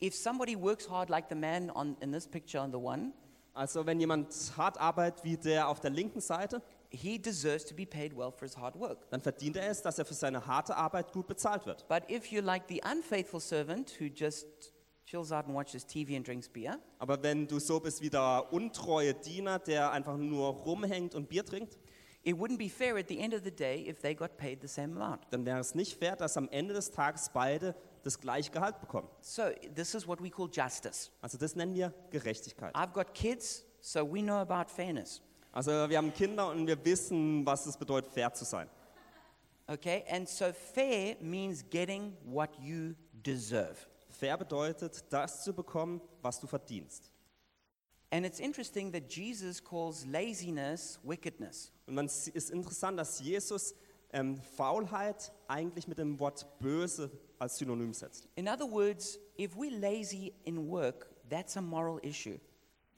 If somebody works hard like the man on, in this picture on the one, Also wenn jemand hart arbeitet wie der auf der linken Seite, he deserves to be paid well for his hard work. dann verdient er es, dass er für seine harte Arbeit gut bezahlt wird. But if you're like the unfaithful servant who just chills out and watches TV and drinks beer, Aber wenn du so bist wie der untreue Diener, der einfach nur rumhängt und Bier trinkt, it wouldn't be fair at the end of the day if they got paid the same amount. dann wäre es nicht fair, dass am Ende des Tages beide das gleiche Gehalt bekommen. So, this is what we call justice. Also das nennen wir Gerechtigkeit. I've got kids, so we know about fairness. Also wir haben Kinder und wir wissen, was es bedeutet, fair zu sein. Okay? And so, fair means getting what you deserve. Fair bedeutet, das zu bekommen, was du verdienst. And it's interesting that Jesus calls laziness wickedness. Und man s- ist interessant, dass Jesus ähm, Faulheit eigentlich mit dem Wort böse als Synonym setzt. In other words, if we're lazy in work, that's a moral issue.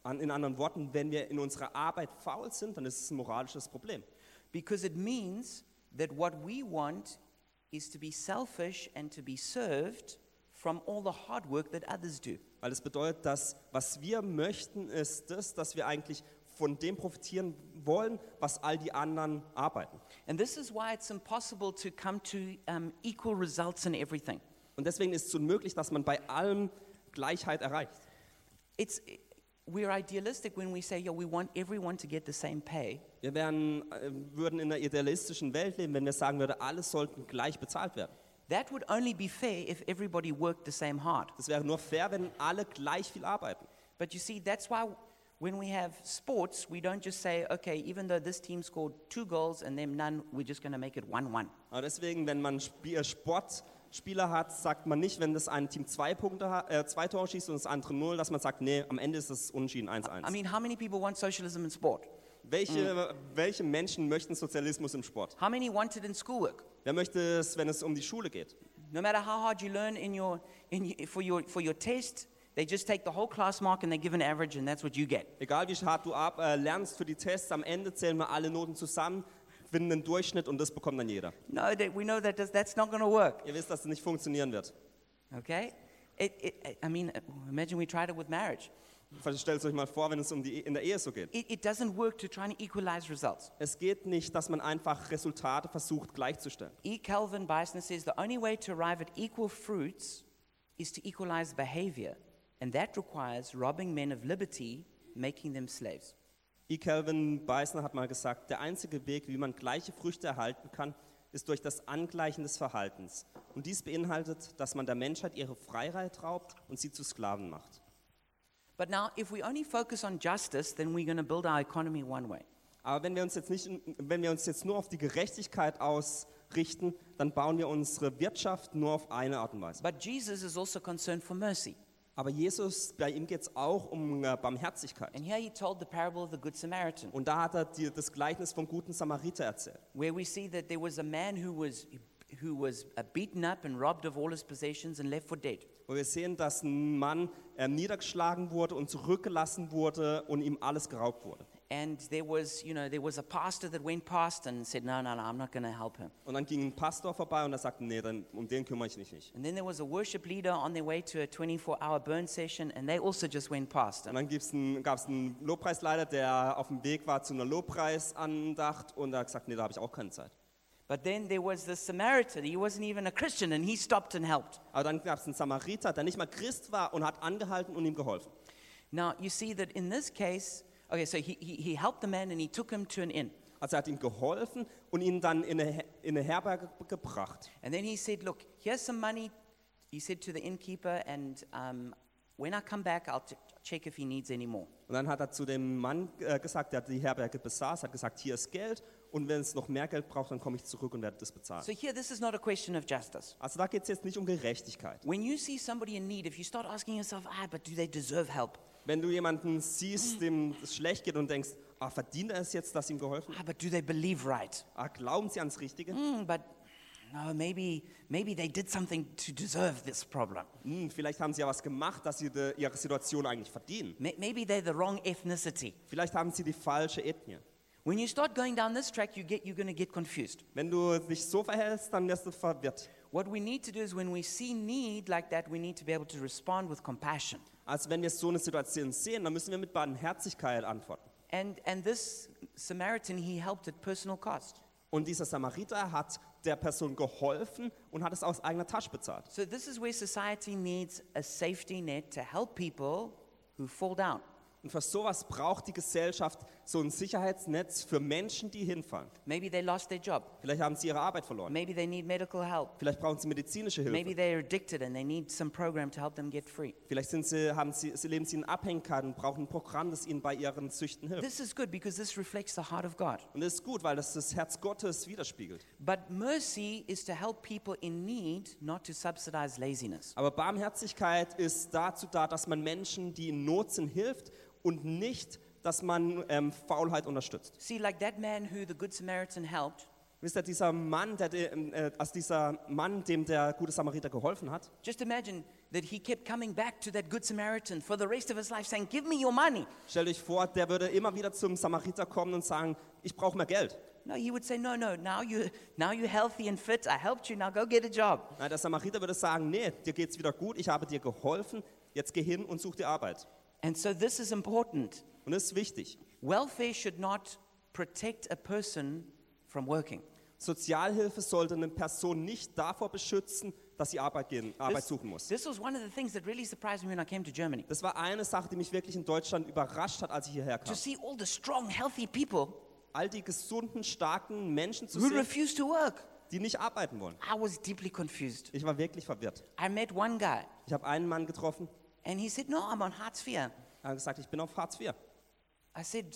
An, in anderen Worten, wenn wir in unserer Arbeit faul sind, dann ist es ein moralisches Problem. Because it means that what we want is to be selfish and to be served from all the hard work that others do. Weil es bedeutet, dass was wir möchten, ist das, dass wir eigentlich von dem profitieren wollen, was all die anderen arbeiten. And this is why it's impossible to come to um, equal results in everything. Und deswegen ist es unmöglich, dass man bei allem Gleichheit erreicht. It's, we're idealistic when we say, yeah, we want everyone to get the same pay. Wir wären, äh, würden in einer idealistischen Welt leben, wenn wir sagen würden, alle sollten gleich bezahlt werden. That would only be fair if everybody worked the same hard. Das wäre nur fair, wenn alle gleich viel arbeiten. But you see, that's why when we have sports, we don't just say, okay, even though this team scored two goals and them none, we're just going to make it 1 1. Aber deswegen, wenn man äh, Sportspieler hat, sagt man nicht, wenn das eine Team zwei, Punkte, äh, zwei Tore schießt und das andere null, dass man sagt, nee, am Ende ist es unentschieden 1-1. I mean, how many people want socialism in sport? Welche, welche Menschen möchten Sozialismus im Sport? How many want it in schoolwork? Wer möchte es, wenn es um die Schule geht? No matter how hard you learn in your, in, for, your, for your test, they just take the whole class mark and they give an average, and that's what you get. Egal wie hart du ab, äh, lernst für die Tests, am Ende zählen wir alle Noten zusammen, finden einen Durchschnitt und das bekommt dann jeder. No, that we know that that's not going to work. Ihr wisst, dass das nicht funktionieren wird. Okay? It, it, I mean, imagine we tried it with marriage. Stellt euch mal vor, wenn es um die, in der Ehe so geht. It, it doesn't work to try and equalize results. Es geht nicht, dass man einfach Resultate versucht gleichzustellen. E. Calvin Beisner says the only way to arrive at equal fruits is to equalize behavior, and that requires robbing men of liberty, making them slaves. E. Calvin Beisner hat mal gesagt, der einzige Weg, wie man gleiche Früchte erhalten kann, ist durch das Angleichen des Verhaltens. Und dies beinhaltet, dass man der Menschheit ihre Freiheit raubt und sie zu Sklaven macht. But now, if we only focus on justice, then we're going to build our economy one way. Aber wenn wir uns jetzt, nicht, wenn wir uns jetzt nur auf die Gerechtigkeit ausrichten, dann bauen wir unsere Wirtschaft nur auf eine Art und Weise. But Jesus is also concerned for mercy. Aber Jesus, bei ihm geht es auch um äh, Barmherzigkeit. And here he told the parable of the Good Samaritan, Und da hat er die, das Gleichnis vom guten Samariter erzählt. where we see that there was a man who was, who was uh, beaten up and robbed of all his possessions and left for dead. Wo wir sehen, dass ein Mann äh, niedergeschlagen wurde und zurückgelassen wurde und ihm alles geraubt wurde. And there was, you know, there was a pastor that went past and said, no, no, no, I'm not going to help him. Und dann ging ein Pastor vorbei und er sagte, nee, dann, um den kümmere ich mich nicht. And then there was a worship leader on their way to a 24-hour burn session, and they also just went past Und him. dann gibt's einen- gab es einen Lobpreisleiter, der auf dem Weg war zu einer Lobpreisandacht und er hat gesagt, nee, da habe ich auch keine Zeit. But then there was the Samaritan. He wasn't even a Christian, and he stopped and helped. Aber dann gab es einen Samariter, der nicht mal Christ war und hat angehalten und ihm geholfen. Now, you see that in this case, okay, so he, he, he helped the man and he took him to an inn. Also er hat ihm geholfen und ihn dann in eine, in eine Herberge gebracht. And then he said, Look, here's some money. He said to the innkeeper, and um, when I come back, I'll check if he needs any more. Und dann hat er zu dem Mann äh, gesagt, der die Herberge besaß, hat gesagt, hier ist Geld und wenn es noch mehr Geld braucht, dann komme ich zurück und werde das bezahlen. So here, this is not a question of justice. Also da geht es jetzt nicht um Gerechtigkeit. When you see somebody in need, if you start asking yourself, ah, but do they deserve help? Wenn du jemanden siehst, dem es schlecht geht und denkst, ah, verdient er es jetzt, dass ihm geholfen wird? Ah, but do they believe right? Ah, glauben sie ans Richtige? Hmm, but no, maybe, maybe they did something to deserve this problem. Hm, vielleicht haben sie ja was gemacht, dass sie de, ihre Situation eigentlich verdienen. May- Maybe they're the wrong ethnicity. Vielleicht haben sie die falsche Ethnie. When you start going down this track, you get, you're going to get confused. Wenn du dich so verhältst, dann wirst du verwirrt. What we need to do is when we see need like that, we need to be able to respond with compassion. Also wenn wir so eine Situation sehen, dann müssen wir mit Barmherzigkeit antworten. And, and this Samaritan, he helped at personal cost. Und dieser Samariter hat der Person geholfen und hat es aus eigener Tasche bezahlt. So this is where society needs a safety net to help people who fall down. Und für sowas braucht die Gesellschaft so ein Sicherheitsnetz für Menschen, die hinfallen. Maybe they lost their job. Vielleicht haben sie ihre Arbeit verloren. Maybe they need medical help. Vielleicht brauchen sie medizinische Maybe Hilfe. they're addicted and they need some program to help them get free. Vielleicht sind sie, haben sie, sie leben sie in Abhängigkeit und brauchen ein Programm, das ihnen bei ihren Süchten hilft. This is good because this reflects the heart of God. Und das ist gut, weil das das Herz Gottes widerspiegelt. But mercy is to help people in need, not to subsidize laziness. Aber Barmherzigkeit ist dazu da, dass man Menschen, die in Not sind, hilft und nicht, dass man ähm, Faulheit unterstützt. See, like that man who the Good Samaritan helped, Wisst ihr, dieser Mann, der, de- äh, also dieser Mann, dem der gute Samariter geholfen hat, just imagine that he kept coming back to that Good Samaritan for the rest of his life saying, Give me your money. stellt euch vor, der würde immer wieder zum Samariter kommen und sagen, ich brauche mehr Geld. No, he would say, No, no, now, you, now you're healthy and fit. I helped you. Now go get a job. Nein, der Samariter würde sagen, nee, dir geht's wieder gut, ich habe dir geholfen, jetzt geh hin und such dir Arbeit. And so this is important. Und das ist wichtig. Welfare should not protect a person from working. Sozialhilfe sollte eine Person nicht davor beschützen, dass sie Arbeit, gehen, Arbeit suchen muss. this was one of the things that really surprised me when I came to Germany. Das war eine Sache, die mich wirklich in Deutschland überrascht hat, als ich hierher To kam. see all the strong, healthy people All die gesunden, starken Menschen zu who sehen, refuse to work. die nicht arbeiten wollen. I was deeply confused. Ich war wirklich verwirrt. I met one guy, Ich habe einen Mann getroffen, and he said, No, I'm on Hartz IV. er hat gesagt, ich bin auf Hartz IV. I said,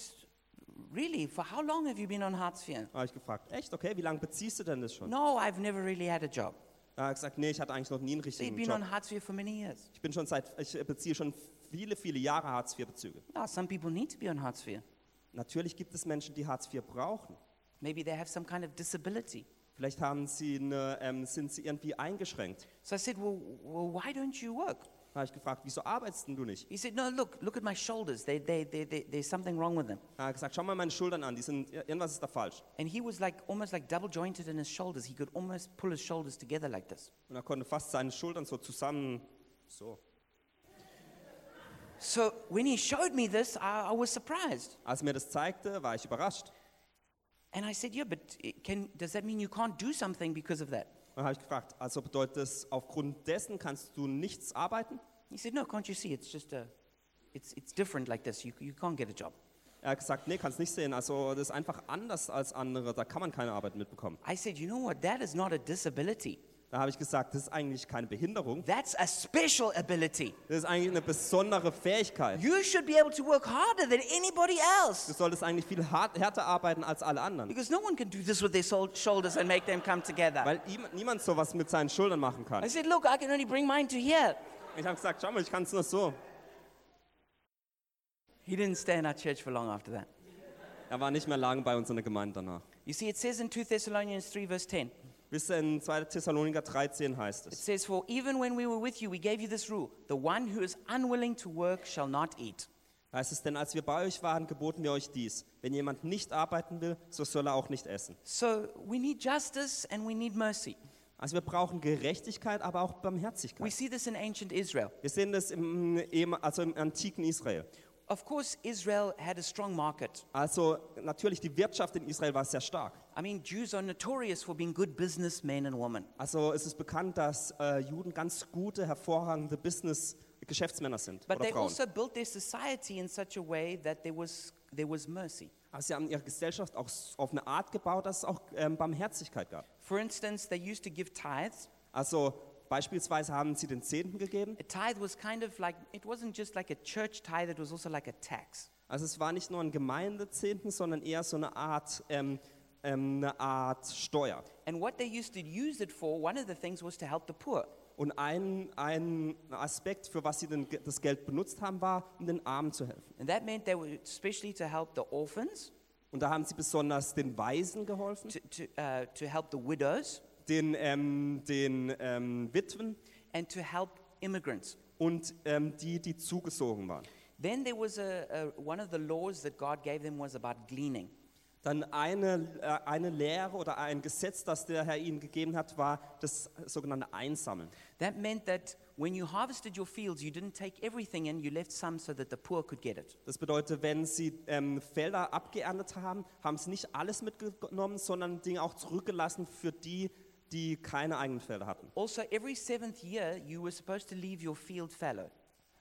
Really? For how long have you been on Hartz IV? Habe ich gefragt, echt, okay, wie lange beziehst du denn das schon? No, I've never really had a job. Er hat gesagt, nee, ich hatte eigentlich noch nie einen richtigen been Job. on Hartz IV for many years. Ich bin schon seit, ich beziehe schon viele, viele Jahre Hartz IV Bezüge. No, some people need to be on Hartz IV. Natürlich gibt es Menschen, die Hartz IV brauchen. Maybe they have some kind of disability. Vielleicht haben sie eine, ähm, sind sie irgendwie eingeschränkt. So I said, well, well, why don't you work? Da habe ich gefragt, wieso arbeitest denn du nicht? He said, no, look, look at my shoulders. They, they, they, they, there's something wrong with them. Er hat gesagt, schau mal meine Schultern an, die sind, irgendwas ist da falsch. And he was like almost like double jointed in his shoulders. He could almost pull his shoulders together like this. Und er konnte fast seine Schultern so zusammen, so. So when he showed me this, I, I was surprised. Als er mir das zeigte, war ich überrascht. And I said, yeah, but it can, does that mean you can't do something because of that? Dann habe ich gefragt, also bedeutet das, aufgrund dessen kannst du nichts arbeiten? He said, no, can't you see? It's just a, it's, it's different like this. You, you can't get a job. Er hat gesagt, nee, kannst nicht sehen. Also das ist einfach anders als andere, da kann man keine Arbeit mitbekommen. I said, you know what? That is not a disability. Da habe ich gesagt, das ist eigentlich keine Behinderung, That's a special ability. das ist eigentlich eine besondere Fähigkeit. You should be able to work harder than anybody Du else. solltest eigentlich viel hart, härter arbeiten als alle anderen. Because no one can do this with their shoulders and make them come together. Weil niemand sowas mit seinen Schultern machen kann. I said, look, I can only bring mine to here. Ich habe gesagt, schau mal, ich kann es nur so. He didn't stay in our church for long after that. Er war nicht mehr lange bei uns in der Gemeinde danach. You see, it says in 2 Thessalonians 3, verse 10, Bis in 2. Thessaloniker 13 heißt it es. says, For even when we were with you, we gave you this rule the one who is unwilling to work shall not eat. Heißt es, denn als wir bei euch waren, geboten wir euch dies. Wenn jemand nicht arbeiten will, so soll er auch nicht essen. So we need justice and we need mercy. Also wir brauchen Gerechtigkeit, aber auch We Barmherzigkeit. see this in ancient Israel. Wir sehen das im, also im antiken Israel. Of course, Israel had a strong market. Also natürlich, die Wirtschaft in Israel war sehr stark. I mean, Jews are notorious for being good businessmen and women. Also es ist bekannt, dass äh, Juden ganz gute, hervorragende Business Geschäftsmänner sind But oder they Frauen. also built their society in such a way that there was, there was mercy. Also sie haben ihre Gesellschaft auch auf eine Art gebaut, dass es auch ähm, Barmherzigkeit gab. For instance, they used to give tithes. Also beispielsweise haben sie den Zehnten gegeben. A tithe was kind of like, it wasn't just like a church tithe, it was also like a tax. Also es war nicht nur ein Gemeindezehnten, sondern eher so eine Art, ähm, eine Art Steuer. And what they used to use it for, one of the things was to help the poor. Und ein, ein Aspekt, für was sie den, das Geld benutzt haben, war, um den Armen zu helfen. And that meant they were especially to help the orphans, Und da haben sie besonders den Waisen geholfen, to, to, uh, to help the widows, den, ähm, den ähm, Witwen and to help immigrants. und ähm, die, die zugezogen waren. Then there was a, a, one of the laws that God gave them was about gleaning. Dann eine, äh, eine Lehre oder ein Gesetz, das der Herr ihnen gegeben hat, war das sogenannte Einsammeln. That meant that when you harvested your fields, you didn't take everything in, you left some so that the poor could get it. Das bedeutet, wenn sie ähm, Felder abgeerntet haben, haben sie nicht alles mitgenommen, sondern Dinge auch zurückgelassen für die, die keine eigenen Felder hatten. Also, every seventh year, you were supposed to leave your field fallow.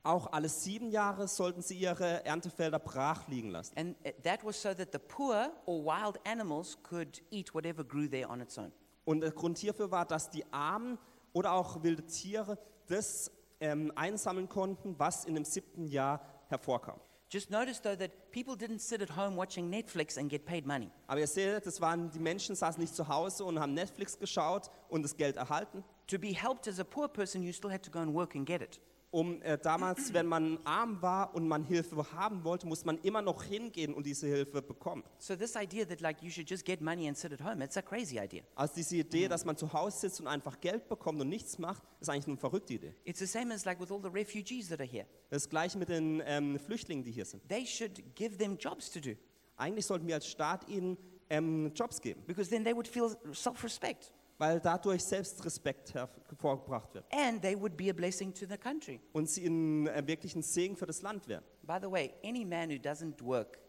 Auch alle sieben Jahre sollten sie ihre Erntefelder brach liegen lassen. And uh, that was so that the poor or wild animals could eat whatever grew there on its own. Und der Grund hierfür war, dass die Armen oder auch wilde Tiere das ähm, einsammeln konnten, was in dem siebten Jahr hervorkam. Just notice though that people didn't sit at home watching Netflix and get paid money. Aber ihr seht, das waren, die Menschen saßen nicht zu Hause und haben Netflix geschaut und das Geld erhalten. To be helped as a poor person, you still had to go and work and get it. Um, äh, damals, wenn man arm war und man Hilfe haben wollte, musste man immer noch hingehen und diese Hilfe bekommen. So this idea that like you should just get money and sit at home, it's a crazy idea. Also diese Idee, dass man zu Hause sitzt und einfach Geld bekommt und nichts macht, ist eigentlich eine verrückte Idee. It's the same as like with all the refugees that are here. Das gleiche mit den ähm, Flüchtlingen, die hier sind. They should give them jobs to do Eigentlich sollten wir als Staat ihnen ähm, Jobs geben. because then they would feel self-respect. Weil dadurch Selbstrespekt hervorgebracht wird and they would be a blessing to the country. und sie in äh, wirklich ein Segen für das Land wären. By the way, any man who doesn't work,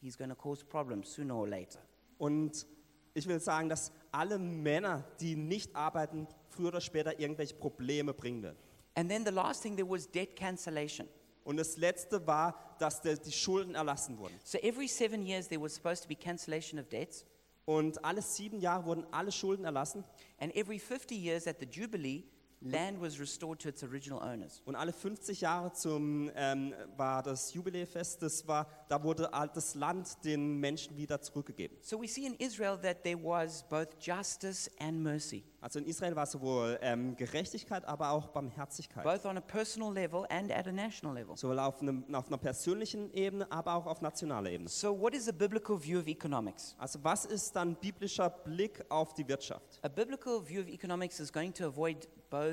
he's going to cause problems sooner or later. Und ich will sagen, dass alle Männer, die nicht arbeiten, früher oder später irgendwelche Probleme bringen werden. And then the last thing, there was debt cancellation. Und das Letzte war, dass der, die Schulden erlassen wurden. So every seven years, there was supposed to be cancellation of debts. Und alle sieben Jahre wurden alle Schulden erlassen. And every 50 years at the Jubilee, land was restored to its original owners. Und alle 50 Jahre zum, ähm, war das Jubiläefest, das war, da wurde all das Land den Menschen wieder zurückgegeben. So we see in Israel that there was both justice and mercy, Also in Israel war sowohl ähm, Gerechtigkeit, aber auch Barmherzigkeit. both on a personal level and at a national level. Sowohl auf, einem, auf einer persönlichen Ebene, aber auch auf nationaler Ebene. So, what is a biblical view of economics? Also was ist dann biblischer Blick auf die Wirtschaft? A biblical view of economics is going to avoid both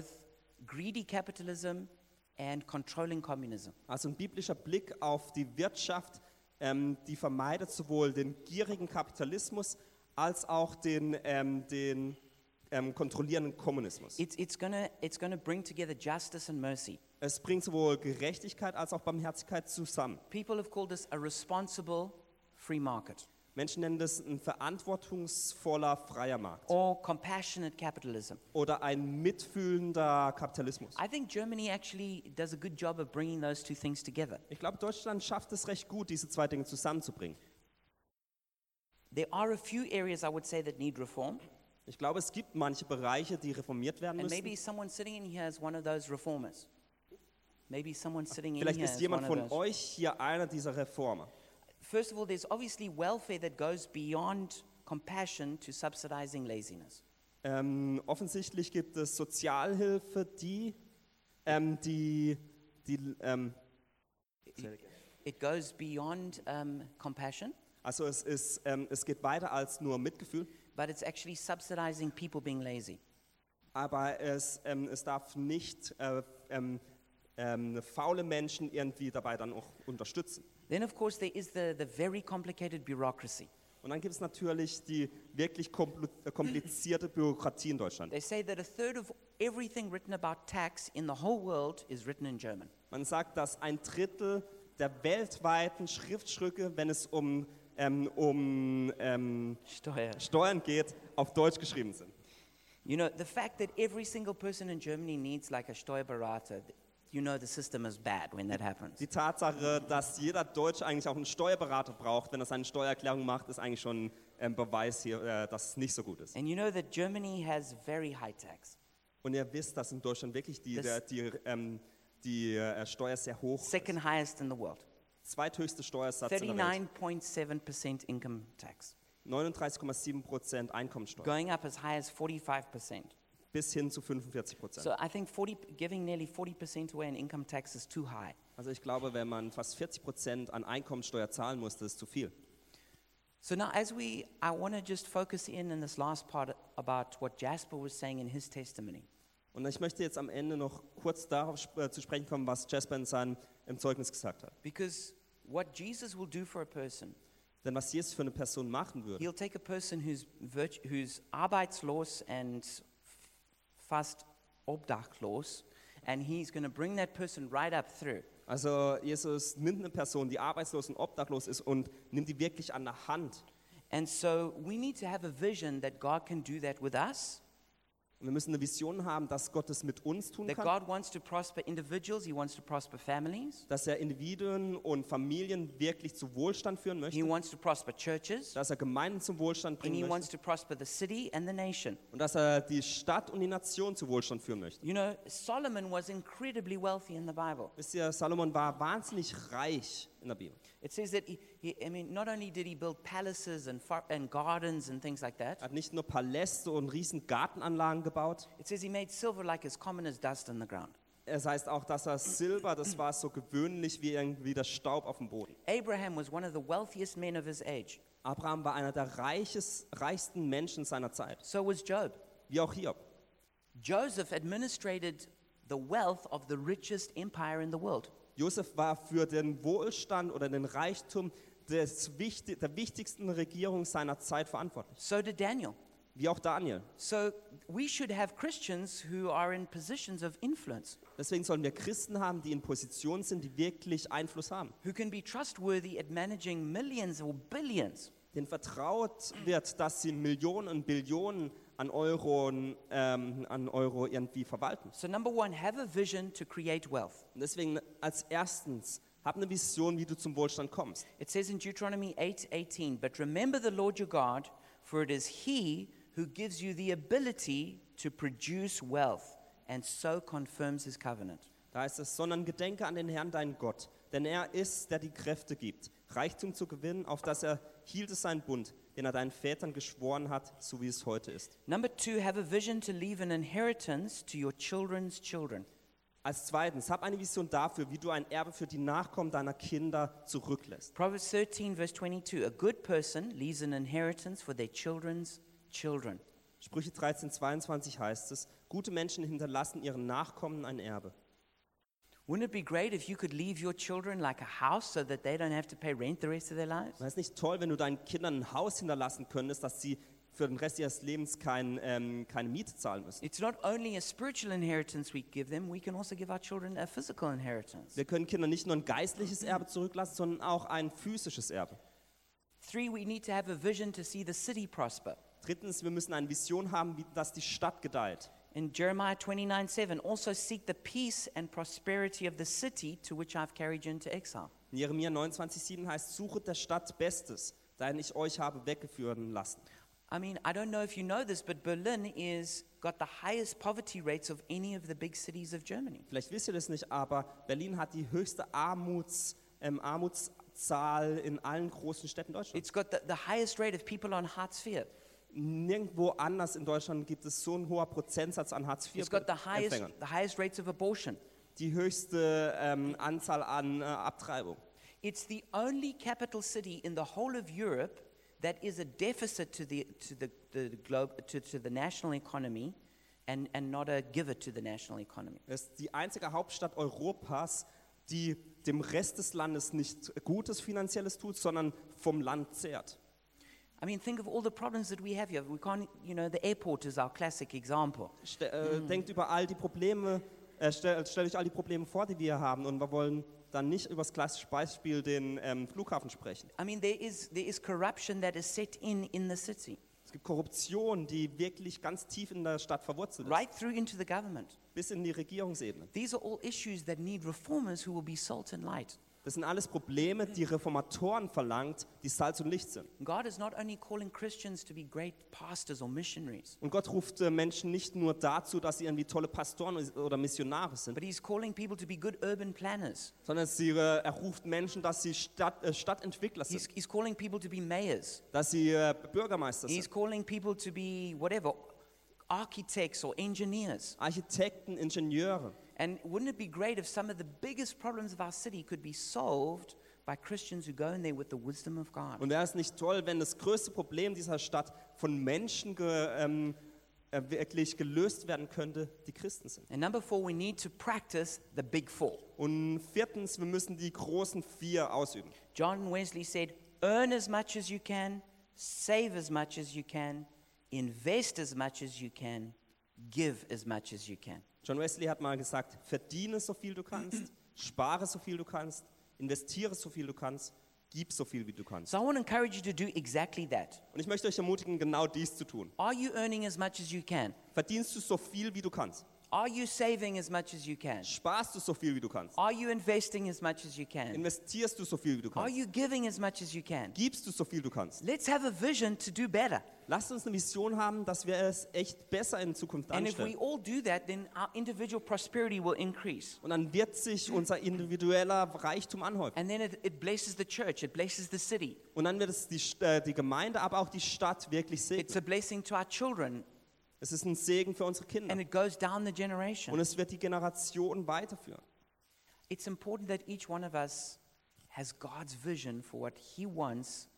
greedy capitalism and controlling communism. Also ein biblischer Blick auf die Wirtschaft, ähm, die vermeidet sowohl den gierigen Kapitalismus als auch den, ähm, den ähm, kontrollierenden Kommunismus. It's, it's going to it's gonna bring together justice and mercy. Es bringt sowohl Gerechtigkeit als auch Barmherzigkeit zusammen. People have called this a responsible free market Menschen nennen das ein verantwortungsvoller freier Markt or compassionate capitalism. oder ein mitfühlender Kapitalismus. I think Germany actually does a good job of bringing those two things together. Ich glaube, Deutschland schafft es recht gut, diese zwei Dinge zusammenzubringen. There are a few areas I would say that need reform, Ich glaube, es gibt manche Bereiche, die reformiert werden and müssen. maybe someone sitting in here is one of those reformers. Maybe someone sitting in Vielleicht here ist is jemand one of von those. euch hier einer dieser Reformer. First of all, there's obviously welfare that goes beyond compassion to subsidizing laziness. Ähm, offensichtlich gibt es Sozialhilfe, die, ähm, die, die ähm, It goes beyond um, compassion, also es, ist, ähm, es geht weiter als nur Mitgefühl, but it's actually subsidizing people being lazy. aber es, ähm, es darf nicht äh, ähm, ähm, faule Menschen irgendwie dabei dann auch unterstützen. Then, of course, there is the, the very complicated bureaucracy. Und dann gibt es natürlich die wirklich äh, komplizierte Bürokratie in Deutschland. They say that a third of everything written about tax in the whole world is written in German. Man sagt, dass ein Drittel der weltweiten Schriftstücke, wenn es um, ähm, um ähm, Steuer. Steuern geht, auf Deutsch geschrieben sind. You know, the fact that every single person in Germany needs like a Steuerberater, you know the system is bad when that happens. Die Tatsache, dass jeder Deutsche eigentlich auch einen Steuerberater braucht, wenn er seine Steuererklärung macht, ist eigentlich schon ein Beweis hier, äh, dass es nicht so gut ist. And you know that Germany has very high tax. Und ihr wisst, dass in Deutschland wirklich die, der, die, ähm, die äh, Steuer sehr hoch ist. Second highest in the world. Zweithöchste Steuersatz in der Welt. 39.7% income tax. 39,7 Prozent Einkommensteuer Going up as high as 45%. Bis hin zu 45 Prozent. So I think 40, giving nearly 40% away in income tax is too high. Also ich glaube, wenn man fast 40 Prozent an Einkommensteuer zahlen muss, das ist zu viel. So now, as we, I want to just focus in in this last part about what Jasper was saying in his testimony. Und ich möchte jetzt am Ende noch kurz darauf äh, zu sprechen kommen, was Jasper in seinem im Zeugnis gesagt hat. Because what Jesus will do for a person, Denn was Jesus für eine Person machen würde, he'll take a person who's, who's arbeitslos and fast obdachlos, and he's going to bring that person right up through. also Jesus nimmt eine Person, die arbeitslos und obdachlos ist und nimmt die wirklich an der Hand. And so we need to have a vision that God can do that with us, Und wir müssen eine Vision haben, dass Gott es mit uns tun that kann, God wants to prosper individuals, He wants to prosper families, dass er Individuen und Familien wirklich zu Wohlstand führen He möchte, wants to prosper churches, dass er Gemeinden zum Wohlstand and bringen He möchte wants to prosper the city and the nation. und dass er die Stadt und die Nation zu Wohlstand führen möchte. You know, Solomon was incredibly wealthy in the Bible. Wisst ihr, Salomon war wahnsinnig reich in der Bibel. It says that he, he I mean, not only did he build palaces and, far, and gardens and things like that, Er hat nicht nur Paläste und riesen Gartenanlagen gebaut. it says he made silver like as common as dust on the ground. Es heißt auch, dass er Silber, das war so gewöhnlich wie irgendwie der Staub auf dem Boden. Abraham was one of the wealthiest men of his age. Abraham war einer der reiches, reichsten Menschen seiner Zeit, So was Job. wie auch Hiob. Joseph administrated the wealth of the richest empire in the world. Josef war für den Wohlstand oder den Reichtum des, der wichtigsten Regierung seiner Zeit verantwortlich. So did Daniel. wie auch Daniel. So we should have Christians who are in positions of influence, Deswegen sollen wir Christen haben, die in Positionen sind, die wirklich Einfluss haben. who can be trustworthy at managing millions or billions. Denen vertraut wird, dass sie Millionen und Billionen an Euro, ähm, an Euro irgendwie verwalten. So, number one, have a vision to create wealth. Und deswegen als erstens, hab eine Vision, wie du zum Wohlstand kommst. It says in Deuteronomy 8 18, But remember the Lord your God, for it is He who gives you the ability to produce wealth, and so confirms His covenant. Da heißt es, sondern gedenke an den Herrn, deinen Gott, denn er ist, der die Kräfte gibt, Reichtum zu gewinnen, auf das er hielt es seinen Bund, den er deinen Vätern geschworen hat, so wie es heute ist. Number two, have a vision to leave an inheritance to your children's children. Als zweitens, hab eine Vision dafür, wie du ein Erbe für die Nachkommen deiner Kinder zurücklässt. Proverbs 13, verse 22 A good person leaves an inheritance for their children's children. Sprüche 13, 22 heißt es, gute Menschen hinterlassen ihren Nachkommen ein Erbe. Wouldn't it be great if you could leave your children like a house so that they don't have to pay rent the rest of their lives? Wäre es nicht toll, wenn du deinen Kindern ein Haus hinterlassen könntest, dass sie für den Rest ihres Lebens kein, ähm, keine Miete zahlen müssen? It's not only a spiritual inheritance we give them, we can also give our children a physical inheritance. Wir können Kindern nicht nur ein geistliches Erbe zurücklassen, sondern auch ein physisches Erbe. Three, we need to have a vision to see the city prosper. Drittens, wir müssen eine Vision haben, wie, dass die Stadt gedeiht. In Jeremiah 29 7, also seek the peace and prosperity of the city to which I've carried you into exile. In Jeremia 29,7 heißt, suchet der Stadt Bestes, dahin ich euch habe weggeführen lassen. I mean, I don't know if you know this, but Berlin is got the highest poverty rates of any of the big cities of Germany. Vielleicht wisst ihr das nicht, aber Berlin hat die höchste Armuts, ähm, Armutszahl in allen großen Städten Deutschlands. It's got the, the highest rate of people on Hartz IV. Nirgendwo anders in Deutschland gibt es so einen hoher Prozentsatz an It's got the highest, Hartz-IV-Empfängern. the highest rates of abortion. Die höchste ähm, Anzahl an äh, Abtreibung. It's the only capital city in the whole of Europe that is a deficit to the, to the, the globe, to, to the national economy and, and not a giver to the national economy. Es ist die einzige Hauptstadt Europas, die dem Rest des Landes nicht Gutes Finanzielles tut, sondern vom Land zehrt. I mean, think of all the problems that we have here. We can't, you know, the airport is our classic example. Ste äh, Denkt über all die Probleme, äh, stellt stell euch all die Probleme vor, die wir haben und wir wollen dann nicht über das klassische Beispiel den ähm, Flughafen sprechen. I mean, there is, there is corruption that is set in in the city, Es gibt Korruption, die wirklich ganz tief in der Stadt verwurzelt ist, right through into the government. bis in die Regierungsebene. These are all issues that need reformers who will be salt and light. Das sind alles Probleme, die Reformatoren verlangt, die Salz und Licht sind. God is not only calling Christians to be great pastors or missionaries, Und Gott ruft äh, Menschen nicht nur dazu, dass sie irgendwie tolle Pastoren oder Missionare sind, but He's calling people to be good urban planners. sondern sie, äh, er ruft Menschen, dass sie Stadt, äh, Stadtentwickler He's, sind, he's calling people to be mayors. dass sie äh, Bürgermeister He's sind, calling people to be whatever, architects or engineers. Architekten, Ingenieure. And wouldn't it be great if some of the biggest problems of our city could be solved by Christians who go in there with the wisdom of God? Und wäre es nicht toll, wenn das größte Problem dieser Stadt von Menschen ge, ähm, äh, wirklich gelöst werden könnte, die Christen sind. And number four, we need to practice the big four. Und viertens, wir müssen die großen vier ausüben. John Wesley said, Earn as much as you can, save as much as you can, invest as much as you can, give as much as you can. John Wesley hat mal gesagt, verdiene so viel du kannst, spare so viel du kannst, investiere so viel du kannst, gib so viel wie du kannst. So I want to encourage you to do exactly that. Und ich möchte euch ermutigen, genau dies zu tun. Are you earning as much as you can? Verdienst du so viel wie du kannst? Are you saving as much as you can? Sparst du so viel wie du kannst? Are you investing as much as you can? Investierst du so viel wie du Are kannst? you giving as much as you can? Gibst du so viel du kannst? Let's have a vision to do better. Lasst uns eine Vision haben, dass wir es echt besser in Zukunft And if we anstellen. all do that, then our individual prosperity will increase. Und dann wird sich unser individueller Reichtum anhäufen. And then it, it blesses the church, it blesses the city. Und dann wird es die, St- äh, die Gemeinde, aber auch die Stadt wirklich It's segnen. a blessing to our children, Es ist ein Segen für unsere Kinder. and it goes down the Und generation. es wird die Generation weiterführen. It's important that each one of us has God's vision for what He wants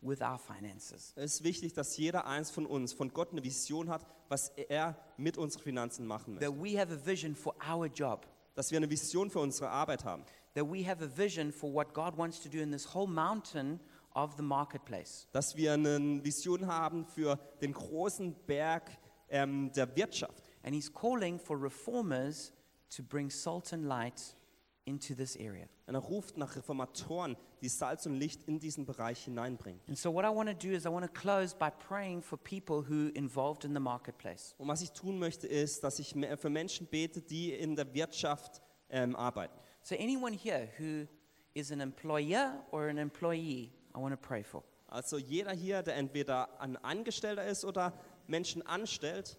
with our finances. Es ist wichtig, dass jeder eins von uns von Gott eine Vision hat, was er mit unseren Finanzen machen That möchte. we have a vision for our job. Dass wir eine Vision für unsere Arbeit haben. That we have a vision for what God wants to do in this whole mountain of the marketplace. dass wir eine Vision haben für den großen Berg ähm, der Wirtschaft. And he's calling for reformers to bring salt and light into this area. Und er ruft nach Reformatoren, die Salz und Licht in diesen Bereich hineinbringen. And so, what I want to do is, I want to close by praying for people who involved in the marketplace. Und was ich tun möchte, ist, dass ich für Menschen bete, die in der Wirtschaft ähm, arbeiten. So, anyone here who is an employer or an employee, I want to pray for. Also jeder hier, der entweder ein Angestellter ist oder Menschen anstellt,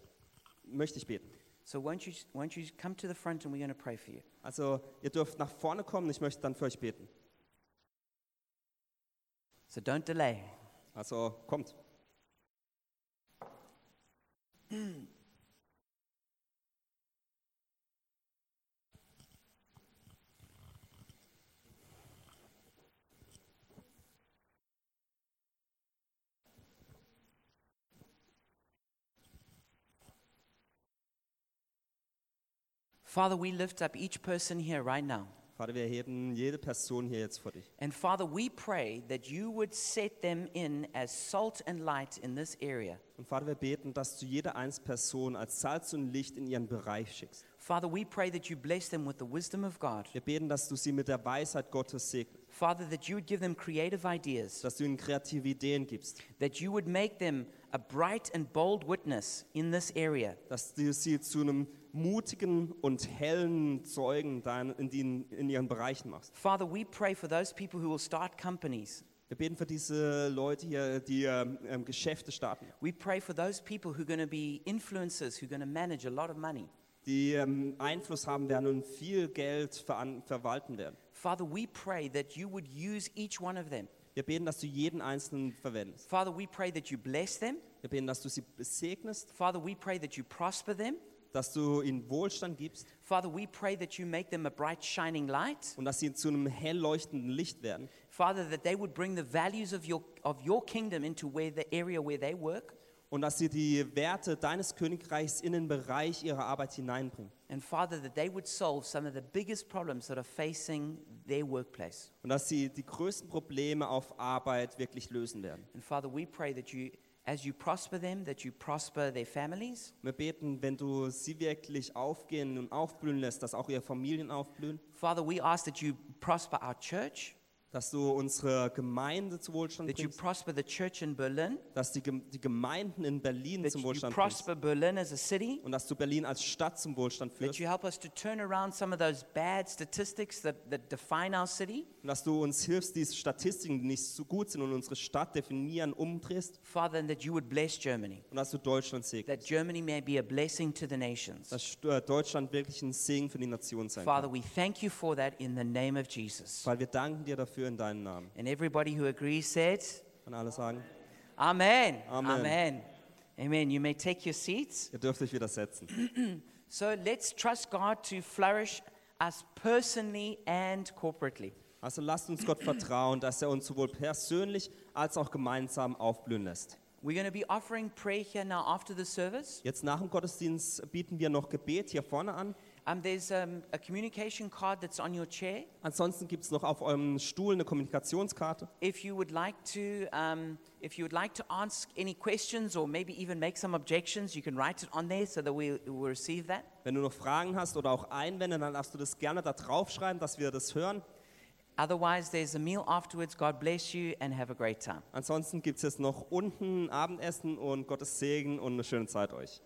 möchte ich beten. So, won't you, won't you come to the front and we're going to pray for you? Also ihr dürft nach vorne kommen, ich möchte dann für euch beten. So, don't delay. Also kommt. Father, we lift up each person here right now. Vater, wir heben jede Person hier jetzt vor dich. And Father, we pray that you would set them in as salt and light in this area. Und Vater, wir beten, dass du jede einzelne Person als Salz und Licht in ihren Bereich schickst. Father, we pray that you bless them with the wisdom of God. Wir beten, dass du sie mit der Weisheit Gottes segnest, Father, that you would give them creative ideas, dass du ihnen kreative Ideen gibst, that you would make them a bright and bold witness in this area. dass du sie zu einem mutigen und hellen Zeugen in, den, in ihren Bereichen machst. Father, we pray for those people who will start companies. Wir beten für diese Leute hier, die ähm, ähm, Geschäfte starten, We pray for those people who are going to be influencers, who are going to manage a lot of money. die ähm, Einfluss haben werden und viel Geld veran verwalten werden. Father, we pray that you would use each one of them. Wir beten, dass du jeden Einzelnen verwendest. Father, we pray that you bless them. Wir beten, dass du sie segnest, Father, we pray that you prosper them. Dass du ihnen Wohlstand gibst Father, we pray that you make them a bright, shining light. und dass sie zu einem hell leuchtenden Licht werden. Father, that they would bring the values of your, of your kingdom into where the area where they work. Und dass sie die Werte deines Königreichs in den Bereich ihrer Arbeit hineinbringen. And Father, that they would solve some of the biggest problems that are facing their workplace. Und dass sie die größten Probleme auf Arbeit wirklich lösen werden. And Father, we pray that you, as you prosper them, that you prosper their families. Wir beten, wenn du sie wirklich aufgehen und aufblühen lässt, dass auch ihre Familien aufblühen, Father, we ask that you prosper our church, dass du unsere Gemeinde zu Wohlstand that you bringst, prosper the church in Berlin, dass die, Gem- die Gemeinden in Berlin that zum you Wohlstand bringst prosper Berlin as a city, und dass du Berlin als Stadt zum Wohlstand that führst you help us to turn around some of those bad statistics that, that define our city. und dass du uns hilfst, diese Statistiken, die nicht so gut sind und unsere Stadt definieren, umdrehst Father, and that you would bless Germany, und dass du Deutschland segnest. that Germany may be a blessing to the nations. Dass äh, Deutschland wirklich ein Segen für die Nation sein Father, kann. we thank you for that in the name of Jesus. Weil wir danken dir dafür in deinem Namen. And everybody who agrees said, Kann alle sagen? Amen. Amen. Amen. Amen. You may take your seats. Ihr dürft euch wieder setzen. So let's trust God to flourish us personally and corporately. Also lasst uns Gott vertrauen, dass er uns sowohl persönlich als auch gemeinsam aufblühen lässt. We're going to be offering prayer here now after the service. Jetzt nach dem Gottesdienst bieten wir noch Gebet hier vorne an. Um, there's um, a communication card that's on your chair. Ansonsten gibt es noch auf eurem Stuhl eine Kommunikationskarte. If you would like to, um, if you would like to ask any questions or maybe even make some objections, you can write it on there so that we will receive that. Wenn du noch Fragen hast oder auch Einwände, dann darfst du das gerne da draufschreiben, dass wir das hören. Otherwise, there's a meal afterwards. God bless you and have a great time. Ansonsten gibt es jetzt noch unten Abendessen und Gottes Segen und eine schöne Zeit euch.